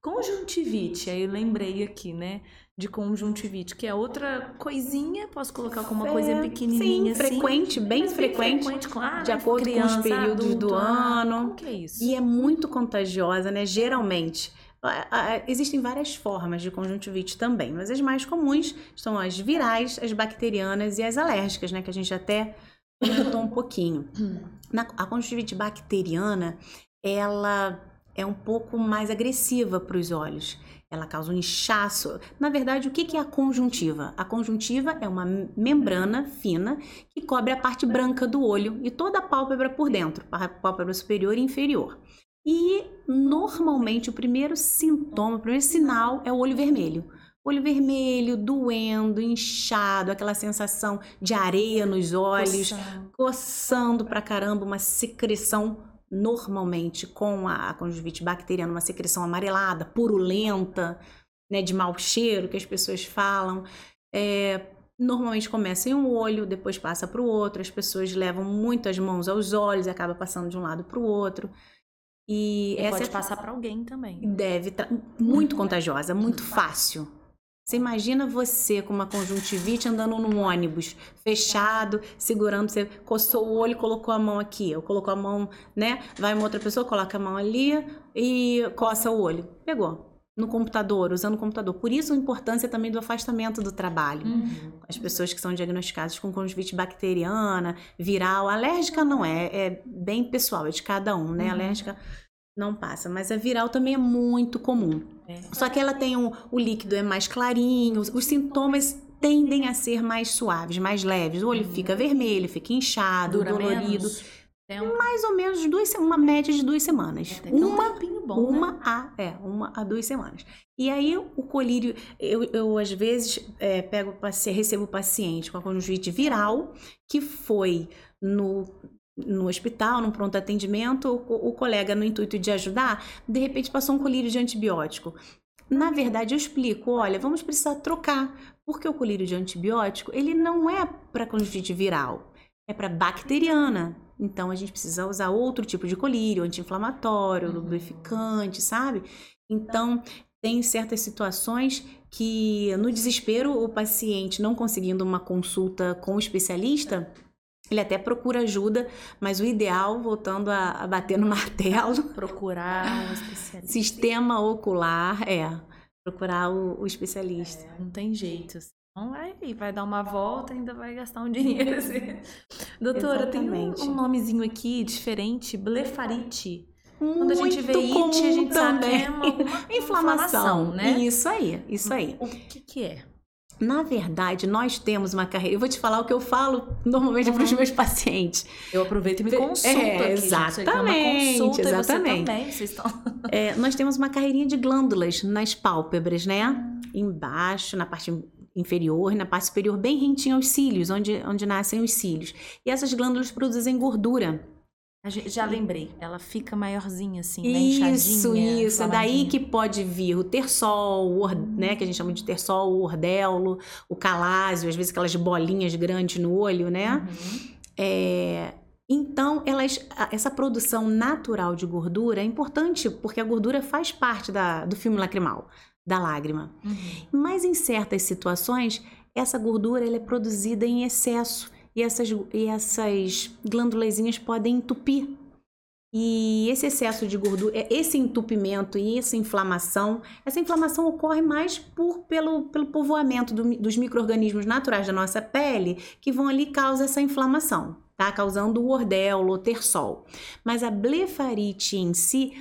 A: Conjuntivite, aí eu lembrei aqui, né, de conjuntivite, que é outra coisinha, posso colocar como uma
B: É,
A: coisa pequenininha
B: sim,
A: assim.
B: frequente, bem
A: mas
B: frequente,
A: com, ah,
B: de acordo com os
A: criança,
B: períodos
A: adulto,
B: do
A: ah,
B: ano.
A: Como que é isso?
B: E é muito contagiosa, né? Geralmente. Existem várias formas de conjuntivite também, mas as mais comuns são as virais, as bacterianas e as alérgicas, né? Que a gente até comentou um pouquinho. Na, a conjuntivite bacteriana, ela é um pouco mais agressiva para os olhos. Ela causa um inchaço. Na verdade, o que é a conjuntiva? A conjuntiva é uma membrana fina que cobre a parte branca do olho e toda a pálpebra por dentro, a pálpebra superior e inferior. E normalmente o primeiro sintoma, o primeiro sinal é o olho vermelho. Olho vermelho, doendo, inchado, aquela sensação de areia nos olhos,
A: Coçando.
B: coçando pra caramba, uma secreção normalmente com a a conjuntivite bacteriana, uma secreção amarelada, purulenta, né, de mau cheiro que as pessoas falam. É, normalmente começa em um olho, depois passa para o outro. As pessoas levam muito as mãos aos olhos e acaba passando de um lado para o outro. E
A: E
B: essa
A: pode
B: é
A: passar para alguém também.
B: deve tra- muito contagiosa, muito fácil. Você imagina você com uma conjuntivite andando num ônibus fechado, segurando, você coçou o olho, colocou a mão aqui, ou colocou a mão, né? Vai uma outra pessoa, coloca a mão ali e coça o olho. Pegou. No computador, usando o computador. Por isso a importância também do afastamento do trabalho.
A: Uhum.
B: As pessoas que são diagnosticadas com conjuntivite bacteriana, viral, alérgica não é, é bem pessoal, é de cada um, né?
A: Uhum.
B: Alérgica não passa, mas a viral também é muito comum.
A: É.
B: Só que ela tem um, o líquido é mais clarinho, os, os sintomas tendem a ser mais suaves, mais leves. O olho fica vermelho, fica inchado,
A: Dura
B: dolorido.
A: menos tempo.
B: Mais ou menos duas, uma média de duas semanas.
A: Um
B: uma
A: tempinho bom,
B: uma
A: né?
B: a é uma a duas semanas e aí o colírio eu, eu às vezes é, pego recebo o paciente com a conjuntivite viral que foi no no hospital, num pronto atendimento, o, o colega, no intuito de ajudar, de repente passou um colírio de antibiótico. Na verdade, eu explico, olha, vamos precisar trocar, porque o colírio de antibiótico, ele não é para conjuntivite viral, é para bacteriana. Então, a gente precisa usar outro tipo de colírio, anti-inflamatório,
A: Uhum.
B: lubrificante, sabe? Então, tem certas situações que, no desespero, o paciente não conseguindo uma consulta com o especialista, ele até procura ajuda, mas o ideal, voltando a, a bater no *laughs* martelo,
A: Procurar um especialista.
B: sistema ocular, é procurar o, o especialista.
A: Não tem jeito. Vai, vai dar uma volta, ainda vai gastar um dinheiro. *laughs* Assim. Doutora, tem um,
B: Exatamente.
A: um nomezinho aqui diferente, blefarite. Quando a gente vê
B: Muito
A: it, a gente sabe é uma, *laughs*
B: Inflamação,
A: né?
B: Isso aí, isso aí.
A: O que que é?
B: Na verdade, nós temos uma carreira. Eu vou te falar o que eu falo normalmente para os
A: Uhum.
B: meus pacientes.
A: Eu aproveito e me consulto
B: é,
A: aqui, gente. É
B: exatamente,
A: consulta e
B: exatamente.
A: você também. Vocês estão...
B: É, nós temos uma carreirinha de glândulas nas pálpebras, né? Embaixo, na parte inferior na parte superior, bem rentinho aos cílios, onde, onde nascem os cílios. E essas glândulas produzem gordura.
A: Gente- Já lembrei. Ela fica maiorzinha assim, né?
B: Isso, isso. É daí que pode vir o terçol, o or- né, que a gente chama de terçol, o ordelo, o calásio, às vezes aquelas bolinhas grandes no olho, né?
A: Uhum.
B: É, então, elas, essa produção natural de gordura é importante porque a gordura faz parte da- do filme lacrimal, da lágrima.
A: Uhum.
B: Mas em certas situações, essa gordura ela é produzida em excesso e essas, e essas glândulazinhas podem entupir. E esse excesso de gordura, é- esse entupimento e essa inflamação, essa inflamação ocorre mais por, pelo, pelo povoamento do dos micro-organismos naturais da nossa pele que vão ali e causam essa inflamação, tá? Causando o ordelo, o terçol. Mas a blefarite em si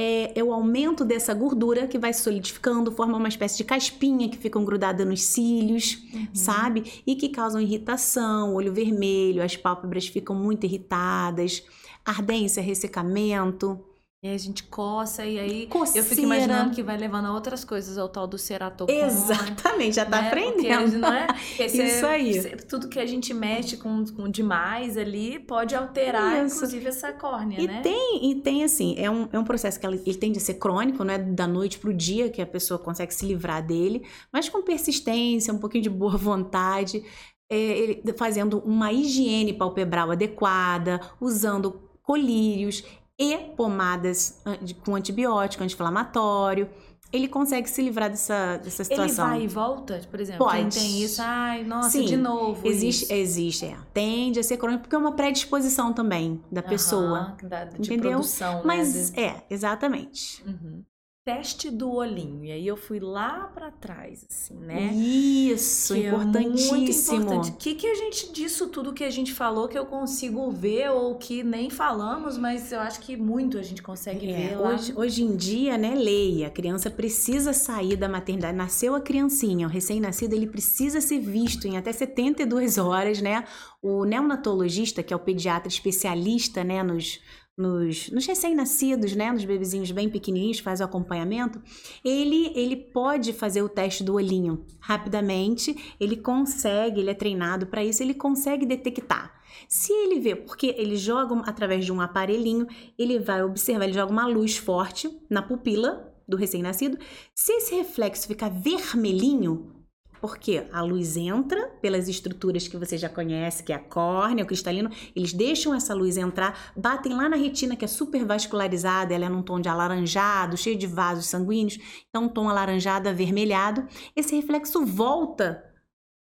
B: é, é o aumento dessa gordura que vai se solidificando, forma uma espécie de caspinha que ficam grudada nos cílios,
A: Uhum.
B: sabe? E que causam irritação, olho vermelho, as pálpebras ficam muito irritadas, ardência, ressecamento,
A: E aí a gente coça e aí
B: coceira.
A: eu fico imaginando que vai levando a outras coisas, ao tal do ceratocone.
B: Exatamente, já tá
A: né?
B: aprendendo.
A: Porque, não é? *laughs* Você-
B: Isso aí.
A: você- tudo que a gente mexe com, com demais ali pode alterar,
B: Isso.
A: inclusive, essa córnea,
B: E
A: né?
B: tem, e tem assim, é um, é um processo que ela- ele tende a ser crônico, não é da noite pro dia que a pessoa consegue se livrar dele, mas com persistência, um pouquinho de boa *laughs* vontade, é, ele- fazendo uma higiene palpebral adequada, usando colírios e pomadas com antibiótico, anti-inflamatório, ele consegue se livrar dessa, dessa
A: Ele
B: situação.
A: vai e volta, por exemplo,
B: Pode.
A: tem isso, ai, nossa,
B: Sim,
A: de novo
B: Existe,
A: isso.
B: existe, é. Tende a ser crônico porque é uma predisposição também da pessoa.
A: Aham, da, de
B: entendeu?
A: produção, né?
B: Mas
A: vezes-
B: é, exatamente.
A: Uhum. Teste do olhinho. E aí eu fui lá pra trás, assim, né?
B: Isso,
A: Que é
B: importantíssimo.
A: muito importante. O que, que a gente, disso tudo que a gente falou, que eu consigo ver, ou que nem falamos, mas eu acho que muito a gente consegue
B: É,
A: ver lá.
B: hoje, hoje em dia, né, leia, a criança precisa sair da maternidade. Nasceu a criancinha, o recém-nascido, ele precisa ser visto em até 72 horas, né? O neonatologista, que é o pediatra especialista, né, nos, nos, nos recém-nascidos, né, nos bebezinhos bem pequenininhos, faz o acompanhamento, ele, ele pode fazer o teste do olhinho rapidamente, ele consegue, ele é treinado para isso, ele consegue detectar. Se ele vê, porque ele joga através de um aparelhinho, ele vai observar, ele joga uma luz forte na pupila do recém-nascido. Se esse reflexo ficar vermelhinho, Porque a luz entra pelas estruturas que você já conhece, que é a córnea, o cristalino, eles deixam essa luz entrar, batem lá na retina, que é super vascularizada, ela é num tom de alaranjado, cheio de vasos sanguíneos, então um tom alaranjado, avermelhado. Esse reflexo volta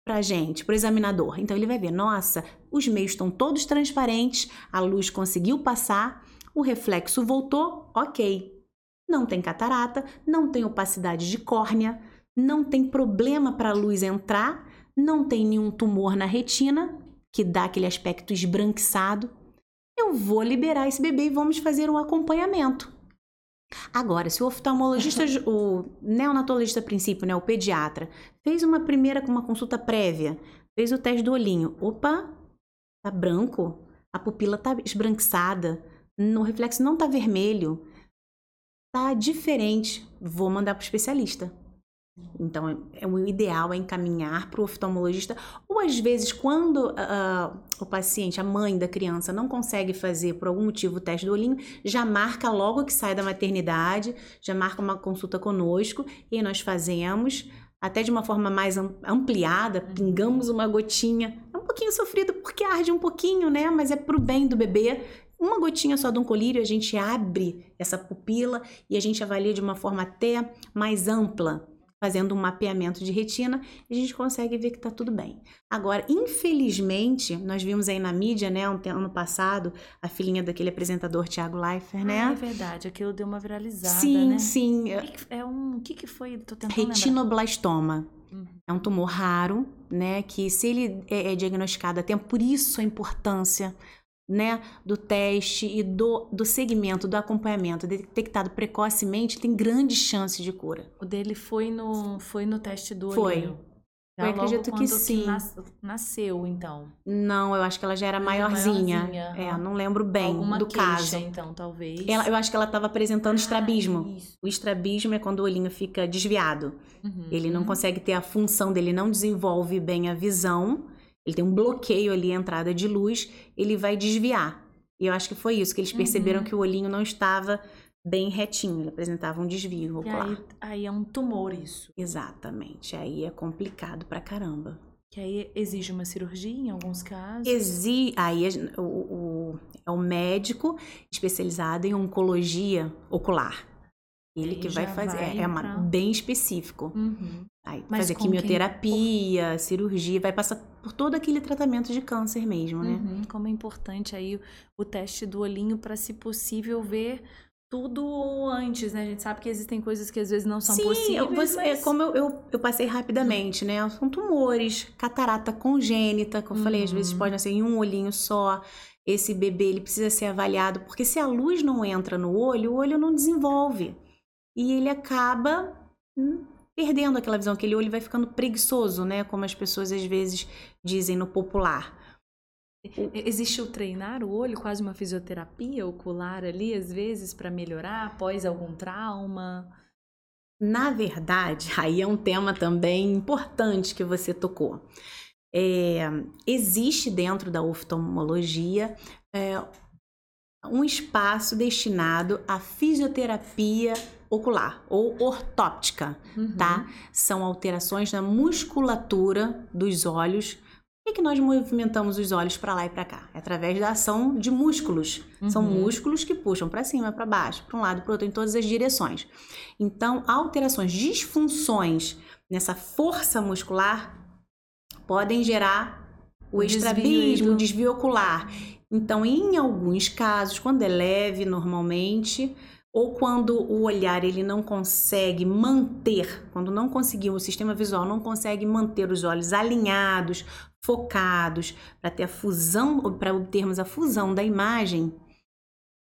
B: para gente, para o examinador. Então ele vai ver, nossa, os meios estão todos transparentes, a luz conseguiu passar, o reflexo voltou, ok. Não tem catarata, não tem opacidade de córnea, não tem problema para a luz entrar, não tem nenhum tumor na retina, que dá aquele aspecto esbranquiçado. Eu vou liberar esse bebê e vamos fazer um acompanhamento. Agora, se o oftalmologista, *laughs* o neonatologista a princípio, né, o pediatra, fez uma primeira com uma consulta prévia, fez o teste do olhinho, opa, tá branco, a pupila tá esbranquiçada, o reflexo não tá vermelho, tá diferente, vou mandar para o especialista. Então, é, o ideal é encaminhar para o oftalmologista, ou às vezes, quando uh, o paciente, a mãe da criança, não consegue fazer por algum motivo o teste do olhinho, já marca logo que sai da maternidade, já marca uma consulta conosco e nós fazemos, até de uma forma mais ampliada, pingamos uma gotinha. É um pouquinho sofrido porque arde um pouquinho, né? Mas é pro bem do bebê uma gotinha só de um colírio, a gente abre essa pupila e a gente avalia de uma forma até mais ampla fazendo um mapeamento de retina, a gente consegue ver que está tudo bem. Agora, infelizmente, nós vimos aí na mídia, né, um ano passado, a filhinha daquele apresentador Tiago Leifert, né?
A: Ah, é verdade, aquilo deu uma viralizada,
B: sim,
A: né?
B: Sim,
A: sim. É um, o que que foi? Tô tentando
B: Retinoblastoma. Uhum. É um tumor raro, né, que se ele é, é diagnosticado a tempo, por isso a importância né, do teste e do, do segmento, do acompanhamento detectado precocemente, tem grande chance de cura.
A: O dele foi no, foi no teste do
B: foi.
A: olho?
B: Eu acredito que sim.
A: Que nasceu, então.
B: Não, eu acho que ela já era maiorzinha. maiorzinha. É, não lembro bem
A: Alguma
B: do
A: queixa,
B: caso.
A: então, talvez.
B: Ela, eu acho que ela estava apresentando
A: ah,
B: estrabismo.
A: Isso.
B: O estrabismo é quando o olhinho fica desviado.
A: Uhum.
B: Ele não consegue ter a função dele, não desenvolve bem a visão ele tem um bloqueio ali, a entrada de luz, ele vai desviar. E eu acho que foi isso, que eles perceberam uhum. que o olhinho não estava bem retinho, ele apresentava um desvio ocular.
A: Aí, aí, é um tumor isso.
B: Exatamente, aí é complicado pra caramba.
A: Que aí exige uma cirurgia em alguns casos?
B: Exige, aí o, o, é o médico especializado em oncologia ocular. Ele que vai fazer, vai é, uma, bem específico.
A: Uhum.
B: Aí, fazer quimioterapia, quem... cirurgia, vai passar por todo aquele tratamento de câncer mesmo, né?
A: Uhum. Como é importante aí o, o teste do olhinho para, se possível, ver tudo antes, né? A gente sabe que existem coisas que às vezes não são
B: Sim,
A: possíveis.
B: Sim, mas... como eu, eu, eu, passei rapidamente, né? São tumores, catarata congênita, como eu falei, às vezes uhum. pode nascer em um olhinho só. Esse bebê ele precisa ser avaliado, porque se a luz não entra no olho, o olho não desenvolve e ele acaba perdendo aquela visão, aquele olho vai ficando preguiçoso, né? Como as pessoas às vezes dizem no popular.
A: Existe o treinar o olho, quase uma fisioterapia ocular ali, às vezes, para melhorar após algum trauma?
B: Na verdade, *laughs* aí é um tema também importante que você tocou. É, existe dentro da oftalmologia é, um espaço destinado à fisioterapia ocular ou ortóptica, uhum. tá? São alterações na musculatura dos olhos. Por que, nós movimentamos os olhos para lá e para cá? É através da ação de músculos. Uhum. São músculos que puxam para cima, para baixo, para um lado, para outro, em todas as direções. Então, alterações, disfunções nessa força muscular podem gerar o, o estrabismo, o desvio ocular. Então, em alguns casos, quando é leve, normalmente, ou quando o olhar ele não consegue manter, quando não conseguiu, o sistema visual não consegue manter os olhos alinhados, focados, para ter a fusão, para obtermos a fusão da imagem,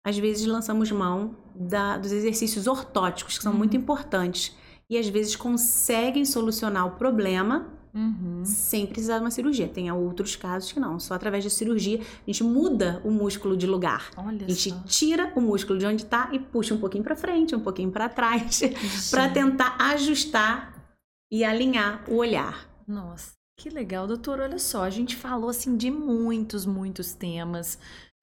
B: às vezes lançamos mão da, dos exercícios ortóticos, que são uhum. muito importantes, e às vezes conseguem solucionar o problema
A: Uhum.
B: sem precisar de uma cirurgia. Tem outros casos que não, só através da cirurgia a gente muda o músculo de lugar.
A: Olha
B: a gente
A: só.
B: tira o músculo de onde está e puxa um pouquinho para frente, um pouquinho para trás, *laughs* para tentar ajustar e alinhar o olhar.
A: Nossa, que legal, doutor. Olha só, a gente falou assim de muitos, muitos temas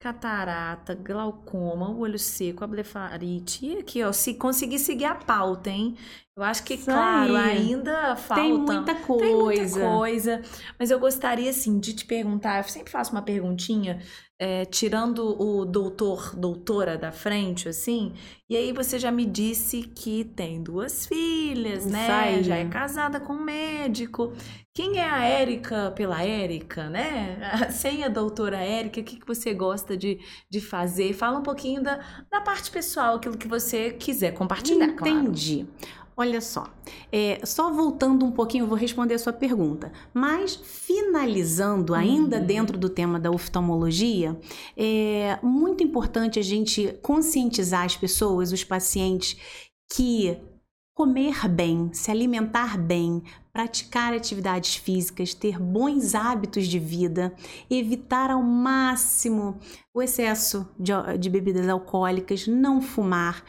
A: catarata, glaucoma, olho seco, a blefarite. E aqui, ó, se conseguir seguir a pauta, hein? Eu acho que, Isso claro, aí. ainda falta.
B: Tem muita coisa. Tem muita
A: coisa. Mas eu gostaria, assim, de te perguntar. Eu sempre faço uma perguntinha, é, tirando o doutor, doutora da frente, assim. E aí você já me disse que tem duas filhas, né? Aí. Já é casada com um médico. Quem é a Érica pela Érica, né? *laughs* Sem a doutora Érica, o que, que você gosta de, de fazer? Fala um pouquinho da, da parte pessoal, aquilo que você quiser compartilhar,
B: Entendi.
A: Claro.
B: Olha só, é, só voltando um pouquinho, eu vou responder a sua pergunta, mas finalizando ainda uhum. dentro do tema da oftalmologia, é muito importante a gente conscientizar as pessoas, os pacientes, que comer bem, se alimentar bem, praticar atividades físicas, ter bons hábitos de vida, evitar ao máximo o excesso de, de bebidas alcoólicas, não fumar,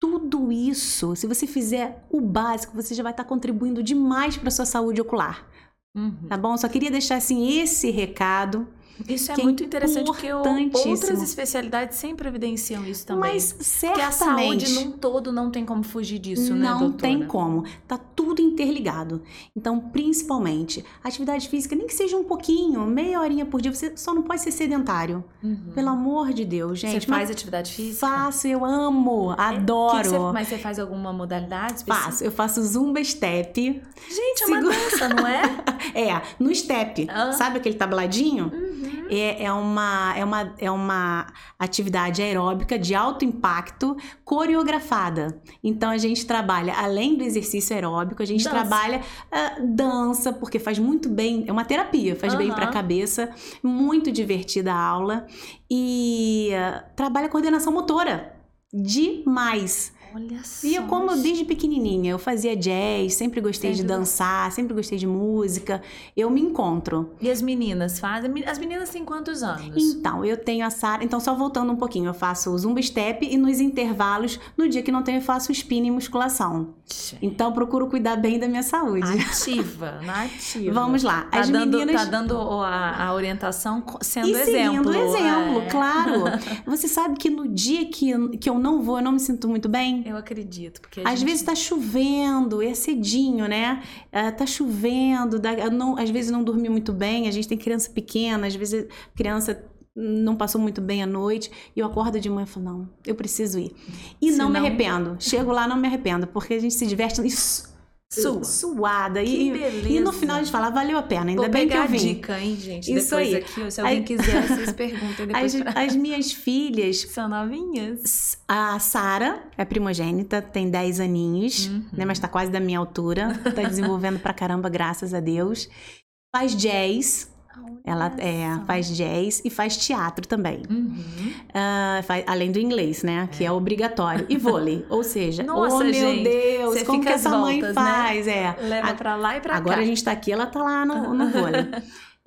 B: tudo isso, se você fizer o básico, você já vai estar contribuindo demais para a sua saúde ocular. Uhum. Tá bom? Só queria deixar assim esse recado
A: isso é muito interessante porque outras especialidades sempre evidenciam isso também.
B: Mas certamente. Porque
A: a saúde num todo não tem como fugir disso,
B: não
A: né,
B: Não tem como. Tá tudo interligado. Então, principalmente, atividade física, nem que seja um pouquinho, meia horinha por dia, você só não pode ser sedentário. Uhum. Pelo amor de Deus, gente.
A: Você faz atividade física?
B: Faço, eu amo, é, adoro.
A: Você, mas você faz alguma modalidade específica?
B: Faço, eu faço zumba step.
A: Gente, é uma dança, não é? *laughs*
B: é, no step. Ah. Sabe aquele tabladinho? Uhum. É, é, uma, é, uma, é uma atividade aeróbica de alto impacto coreografada. Então a gente trabalha, além do exercício aeróbico, a gente dança. trabalha uh, dança, porque faz muito bem, é uma terapia, faz uhum. bem para a cabeça, muito divertida a aula. E uh, trabalha coordenação motora demais.
A: Olha só.
B: E eu, como desde pequenininha, eu fazia jazz, sempre gostei de dançar, sempre gostei de música. Eu me encontro.
A: E as meninas fazem? As meninas têm quantos anos?
B: Então, eu tenho a Sara. Então, só voltando um pouquinho, eu faço o zumba step e nos intervalos, no dia que não tenho, eu faço spinning e musculação. Então, procuro cuidar bem da minha saúde.
A: Ativa, *laughs* ativa.
B: Vamos lá.
A: Tá as dando, meninas. Tá dando a, a orientação sendo
B: e
A: exemplo.
B: Sendo exemplo, é. claro. *laughs* Você sabe que no dia que, que eu não vou, eu não me sinto muito bem.
A: Eu acredito. Porque
B: às
A: gente...
B: vezes tá chovendo, é cedinho, né? Uh, tá chovendo, dá, não, às vezes não dormi muito bem, a gente tem criança pequena, às vezes criança não passou muito bem a noite e eu acordo de manhã e falo, não, eu preciso ir. E não, não me arrependo. *laughs* Chego lá, não me arrependo, porque a gente se diverte. Isso, Sua. suada.
A: Que
B: e,
A: beleza.
B: e no final a gente fala, valeu a pena, ainda
A: Vou
B: bem que eu vim.
A: dica, hein, gente?
B: Isso
A: depois
B: aí.
A: aqui, se alguém aí, quiser, *laughs* vocês perguntem depois.
B: As,
A: pra...
B: as minhas filhas... *laughs*
A: São novinhas.
B: A Sara é primogênita, tem 10 aninhos, uhum. né? Mas tá quase da minha altura. Tá desenvolvendo pra caramba, graças a Deus. Faz jazz, ela é, faz jazz e faz teatro também. Uhum. Uh, faz, além do inglês, né? Que é, é obrigatório. E vôlei. Ou seja, *laughs*
A: Nossa,
B: oh meu
A: gente,
B: Deus, como que essa voltas, mãe né? faz?
A: Né? É. Leva a, pra lá e pra
B: agora
A: cá.
B: Agora a gente tá aqui, ela tá lá no, no *laughs* vôlei.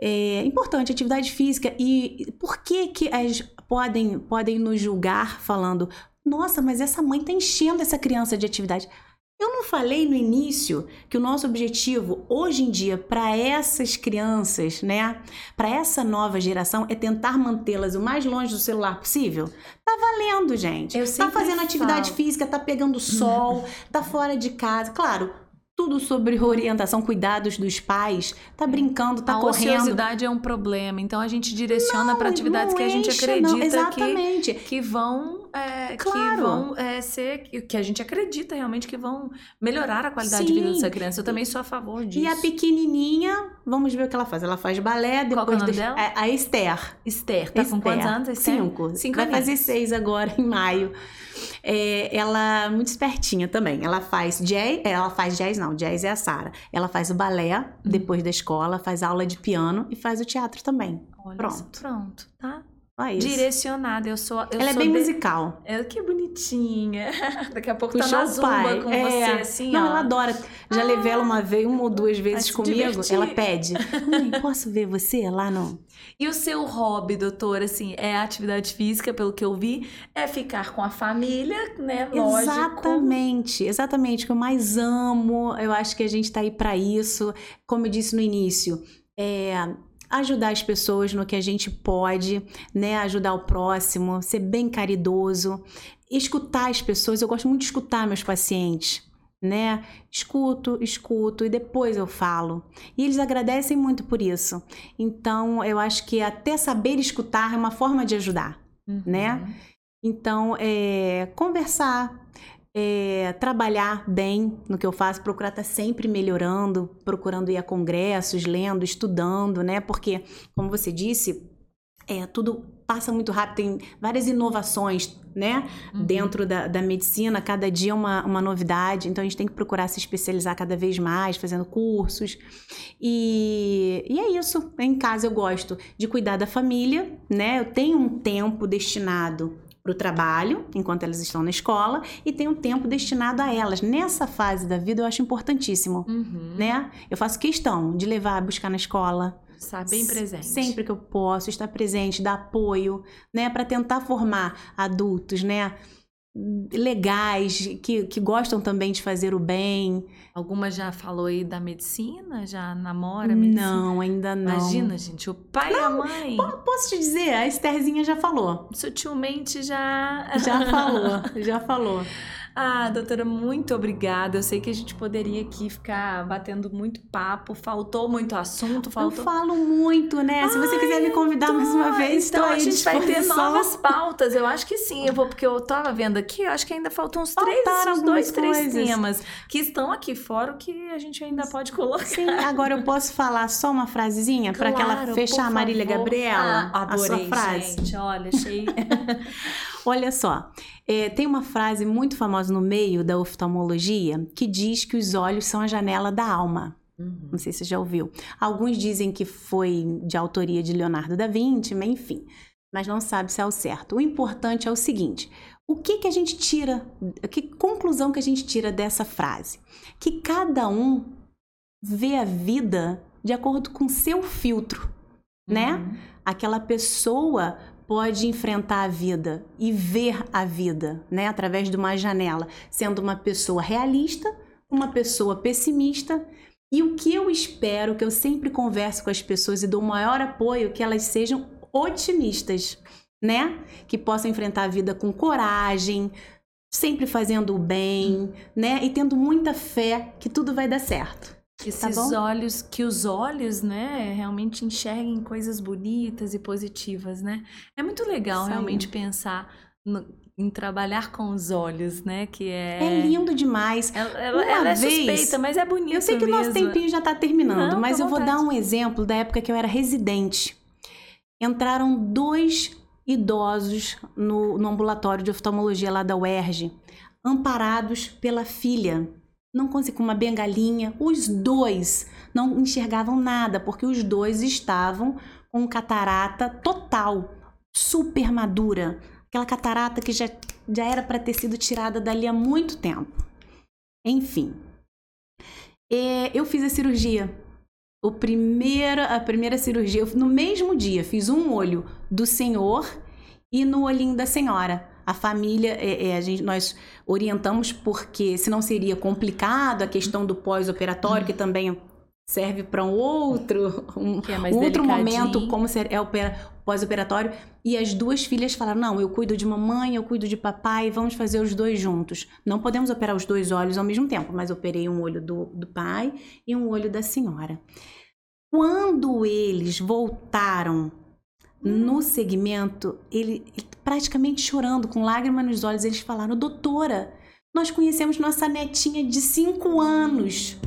B: é importante, atividade física. E por que que as podem, podem nos julgar falando nossa, mas essa mãe tá enchendo essa criança de atividade. Eu não falei no início que o nosso objetivo hoje em dia para essas crianças, né, para essa nova geração é tentar mantê-las o mais longe do celular possível? Tá valendo, gente.
A: Eu
B: tá fazendo atividade
A: falo.
B: física, tá pegando sol, *laughs* tá fora de casa. Claro, tudo sobre orientação, cuidados dos pais, tá brincando, tá
A: a
B: correndo.
A: A ociosidade é um problema, então a gente direciona para atividades que a gente acredita que, que vão, é, claro. que vão é, ser, que a gente acredita realmente que vão melhorar a qualidade Sim. de vida dessa criança. Eu também sou a favor disso.
B: E a pequenininha, vamos ver o que ela faz. Ela faz balé, depois
A: Qual é o nome dela?
B: A, a Esther.
A: Esther, tá Esther. com quantos anos?
B: Esther? Cinco. Cinco Vai fazer seis agora em maio. É, ela é muito espertinha também. Ela faz jazz, é, ela faz jazz não, jazz é a Sara. Ela faz o balé uhum. depois da escola, faz aula de piano e faz o teatro também.
A: Olha
B: pronto.
A: pronto, tá?
B: É
A: Direcionada, eu sou. Eu
B: ela
A: sou
B: é bem
A: de...
B: musical.
A: É que bonitinha. *laughs* Daqui a pouco
B: Puxou
A: tá na zumba
B: pai.
A: com
B: é.
A: você, assim,
B: Não,
A: ó.
B: ela adora. Já ah, levei ela uma vez, uma ou duas vezes comigo.
A: Divertir.
B: Ela pede. *laughs* Mãe, posso ver você lá no.
A: E o seu hobby, doutor, assim, é atividade física, pelo que eu vi, é ficar com a família, né? Lógico.
B: Exatamente, exatamente. O que eu mais amo, eu acho que a gente tá aí para isso. Como eu disse no início, é ajudar as pessoas no que a gente pode, né? Ajudar o próximo, ser bem caridoso, escutar as pessoas. Eu gosto muito de escutar meus pacientes. né? Escuto, escuto e depois eu falo. E eles agradecem muito por isso. Então, eu acho que até saber escutar é uma forma de ajudar, uhum. né? Então, é, conversar, é, trabalhar bem no que eu faço, procurar estar sempre melhorando, procurando ir a congressos, lendo, estudando, né? Porque, como você disse, é, tudo passa muito rápido, tem várias inovações, né? Uhum. Dentro da, da medicina, cada dia uma, uma novidade, então a gente tem que procurar se especializar cada vez mais, fazendo cursos. E, e é isso. Em casa eu gosto de cuidar da família, né? Eu tenho um tempo destinado para o trabalho, enquanto elas estão na escola, e tenho um tempo destinado a elas. Nessa fase da vida eu acho importantíssimo, uhum. né? Eu faço questão de levar a buscar na escola,
A: Estar bem presente.
B: Sempre que eu posso, estar presente, dar apoio, né? Para tentar formar adultos, né? Legais, que, que gostam também de fazer o bem.
A: Alguma já falou aí da medicina? Já namora medicina?
B: Não, ainda não.
A: Imagina, gente, o pai não, e a mãe.
B: Posso te dizer, a Estherzinha já falou.
A: Sutilmente já.
B: Já falou, *laughs* já falou.
A: Ah, doutora, muito obrigada. Eu sei que a gente poderia aqui ficar batendo muito papo. Faltou muito assunto, faltou.
B: Eu falo muito, né? Ai, Se você quiser me convidar tô... mais uma vez,
A: então a gente vai ter novas *laughs* pautas. Eu acho que sim. Eu vou porque eu tava vendo aqui. Eu acho que ainda faltam uns três, uns dois, três coisas. temas que estão aqui fora o que a gente ainda pode colocar.
B: Sim. Agora eu posso falar só uma frasezinha claro, para que ela fechar a Marília Gabriela.
A: Ah, adorei,
B: a sua frase.
A: Gente, olha, achei. *laughs*
B: olha só. É, tem uma frase muito famosa no meio da oftalmologia que diz que os olhos são a janela da alma. Uhum. Não sei se você já ouviu. Alguns dizem que foi de autoria de Leonardo da Vinci, mas enfim. Mas não sabe se é o certo. O importante é o seguinte: o que, que a gente tira, que conclusão que a gente tira dessa frase? Que cada um vê a vida de acordo com seu filtro, né? uhum. né? Aquela pessoa pode enfrentar a vida e ver a vida, né, através de uma janela, sendo uma pessoa realista, uma pessoa pessimista. E o que eu espero, que eu sempre converso com as pessoas e dou maior apoio, que elas sejam otimistas, né? Que possam enfrentar a vida com coragem, sempre fazendo o bem, né? E tendo muita fé que tudo vai dar certo.
A: Esses tá olhos, que os olhos, né, realmente enxerguem coisas bonitas e positivas, né? É muito legal Sim. realmente pensar no, em trabalhar com os olhos, né? Que é.
B: É lindo demais.
A: Ela, ela, ela é suspeita, mas é bonito.
B: Eu sei que
A: o
B: nosso tempinho já está terminando, Não, mas eu vou dar um exemplo da época que eu era residente. Entraram dois idosos no, no ambulatório de oftalmologia lá da UERJ, amparados pela filha não consegui com uma bengalinha. Os dois não enxergavam nada, porque os dois estavam com catarata total, super madura. Aquela catarata que já, já era para ter sido tirada dali há muito tempo. Enfim, é, eu fiz a cirurgia. O primeiro, a primeira cirurgia, no mesmo dia, fiz um olho do senhor e no olhinho da senhora. A família, é, é, a gente, nós orientamos porque senão seria complicado a questão do pós-operatório, que também serve para um outro, *laughs* um, é outro momento, como é o pós-operatório. E as duas filhas falaram: não, eu cuido de mamãe, eu cuido de papai, vamos fazer os dois juntos. Não podemos operar os dois olhos ao mesmo tempo, mas operei um olho do, do pai e um olho da senhora. Quando eles voltaram no segmento, ele, ele, praticamente chorando, com lágrimas nos olhos, eles falaram: Doutora, nós conhecemos nossa netinha de 5 anos.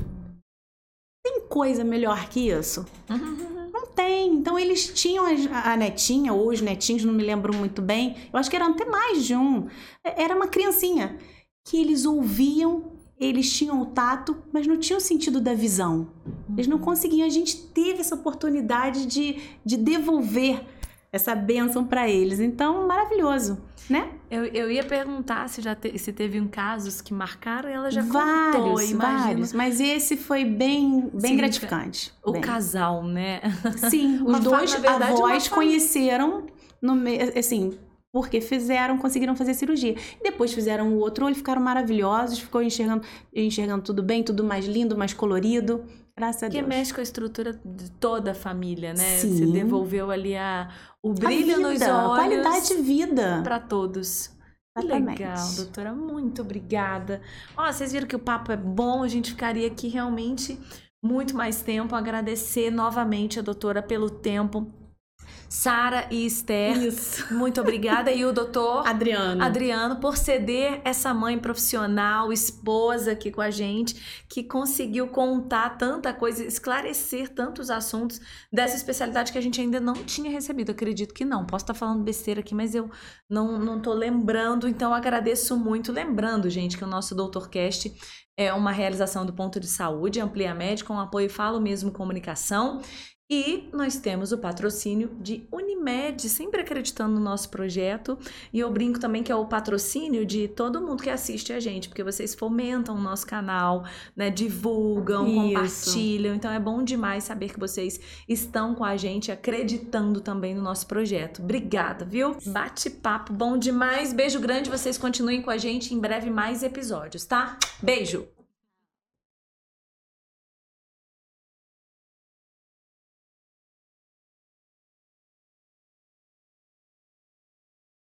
B: Tem coisa melhor que isso? Não tem. Então eles tinham a, a, netinha, ou os netinhos, não me lembro muito bem. Eu acho que eram até mais de um. É, era uma criancinha que eles ouviam eles tinham o tato, mas não tinham o sentido da visão. Eles não conseguiam. A gente teve essa oportunidade de, de devolver essa bênção para eles. Então, maravilhoso, né?
A: Eu, eu ia perguntar se já te, se teve um casos que marcaram ela já
B: vários,
A: contou,
B: Vários, mas esse foi bem, bem Sim, gratificante.
A: O
B: bem.
A: casal, né?
B: Sim, *laughs* os dois verdade, avós conheceram, no, assim, porque fizeram, conseguiram fazer cirurgia. E depois fizeram o outro olho, ficaram maravilhosos, ficou enxergando, enxergando tudo bem, tudo mais lindo, mais colorido. Graças a
A: Deus.
B: Que
A: mexe com a estrutura de toda a família, né? Sim. Você devolveu ali a, o brilho
B: vida,
A: nos olhos.
B: A qualidade de vida.
A: Para todos.
B: Exatamente.
A: Legal, doutora, muito obrigada. Ó, vocês viram que o papo é bom, a gente ficaria aqui realmente muito mais tempo. Agradecer novamente a doutora pelo tempo. Sara e Esther,
B: Isso. *laughs*
A: muito obrigada. E o doutor
B: Adriano.
A: Adriano por ceder essa mãe profissional, esposa aqui com a gente, que conseguiu contar tanta coisa, esclarecer tantos assuntos dessa especialidade que a gente ainda não tinha recebido. Acredito que não. Posso estar falando besteira aqui, mas eu não, não tô lembrando, então agradeço muito. Lembrando, gente, que o nosso Doutorcast é uma realização do Ponto de Saúde, Amplia Médica, com apoio Falo Mesmo Comunicação. E nós temos o patrocínio de Unimed, sempre acreditando no nosso projeto. E eu brinco também que é o patrocínio de todo mundo que assiste a gente, porque vocês fomentam o nosso canal, né? Divulgam,
B: Isso.
A: compartilham. Então é bom demais saber que vocês estão com a gente, acreditando também no nosso projeto. Obrigada, viu? Bate-papo bom demais. Beijo grande, vocês continuem com a gente. Em breve mais episódios, tá? Beijo!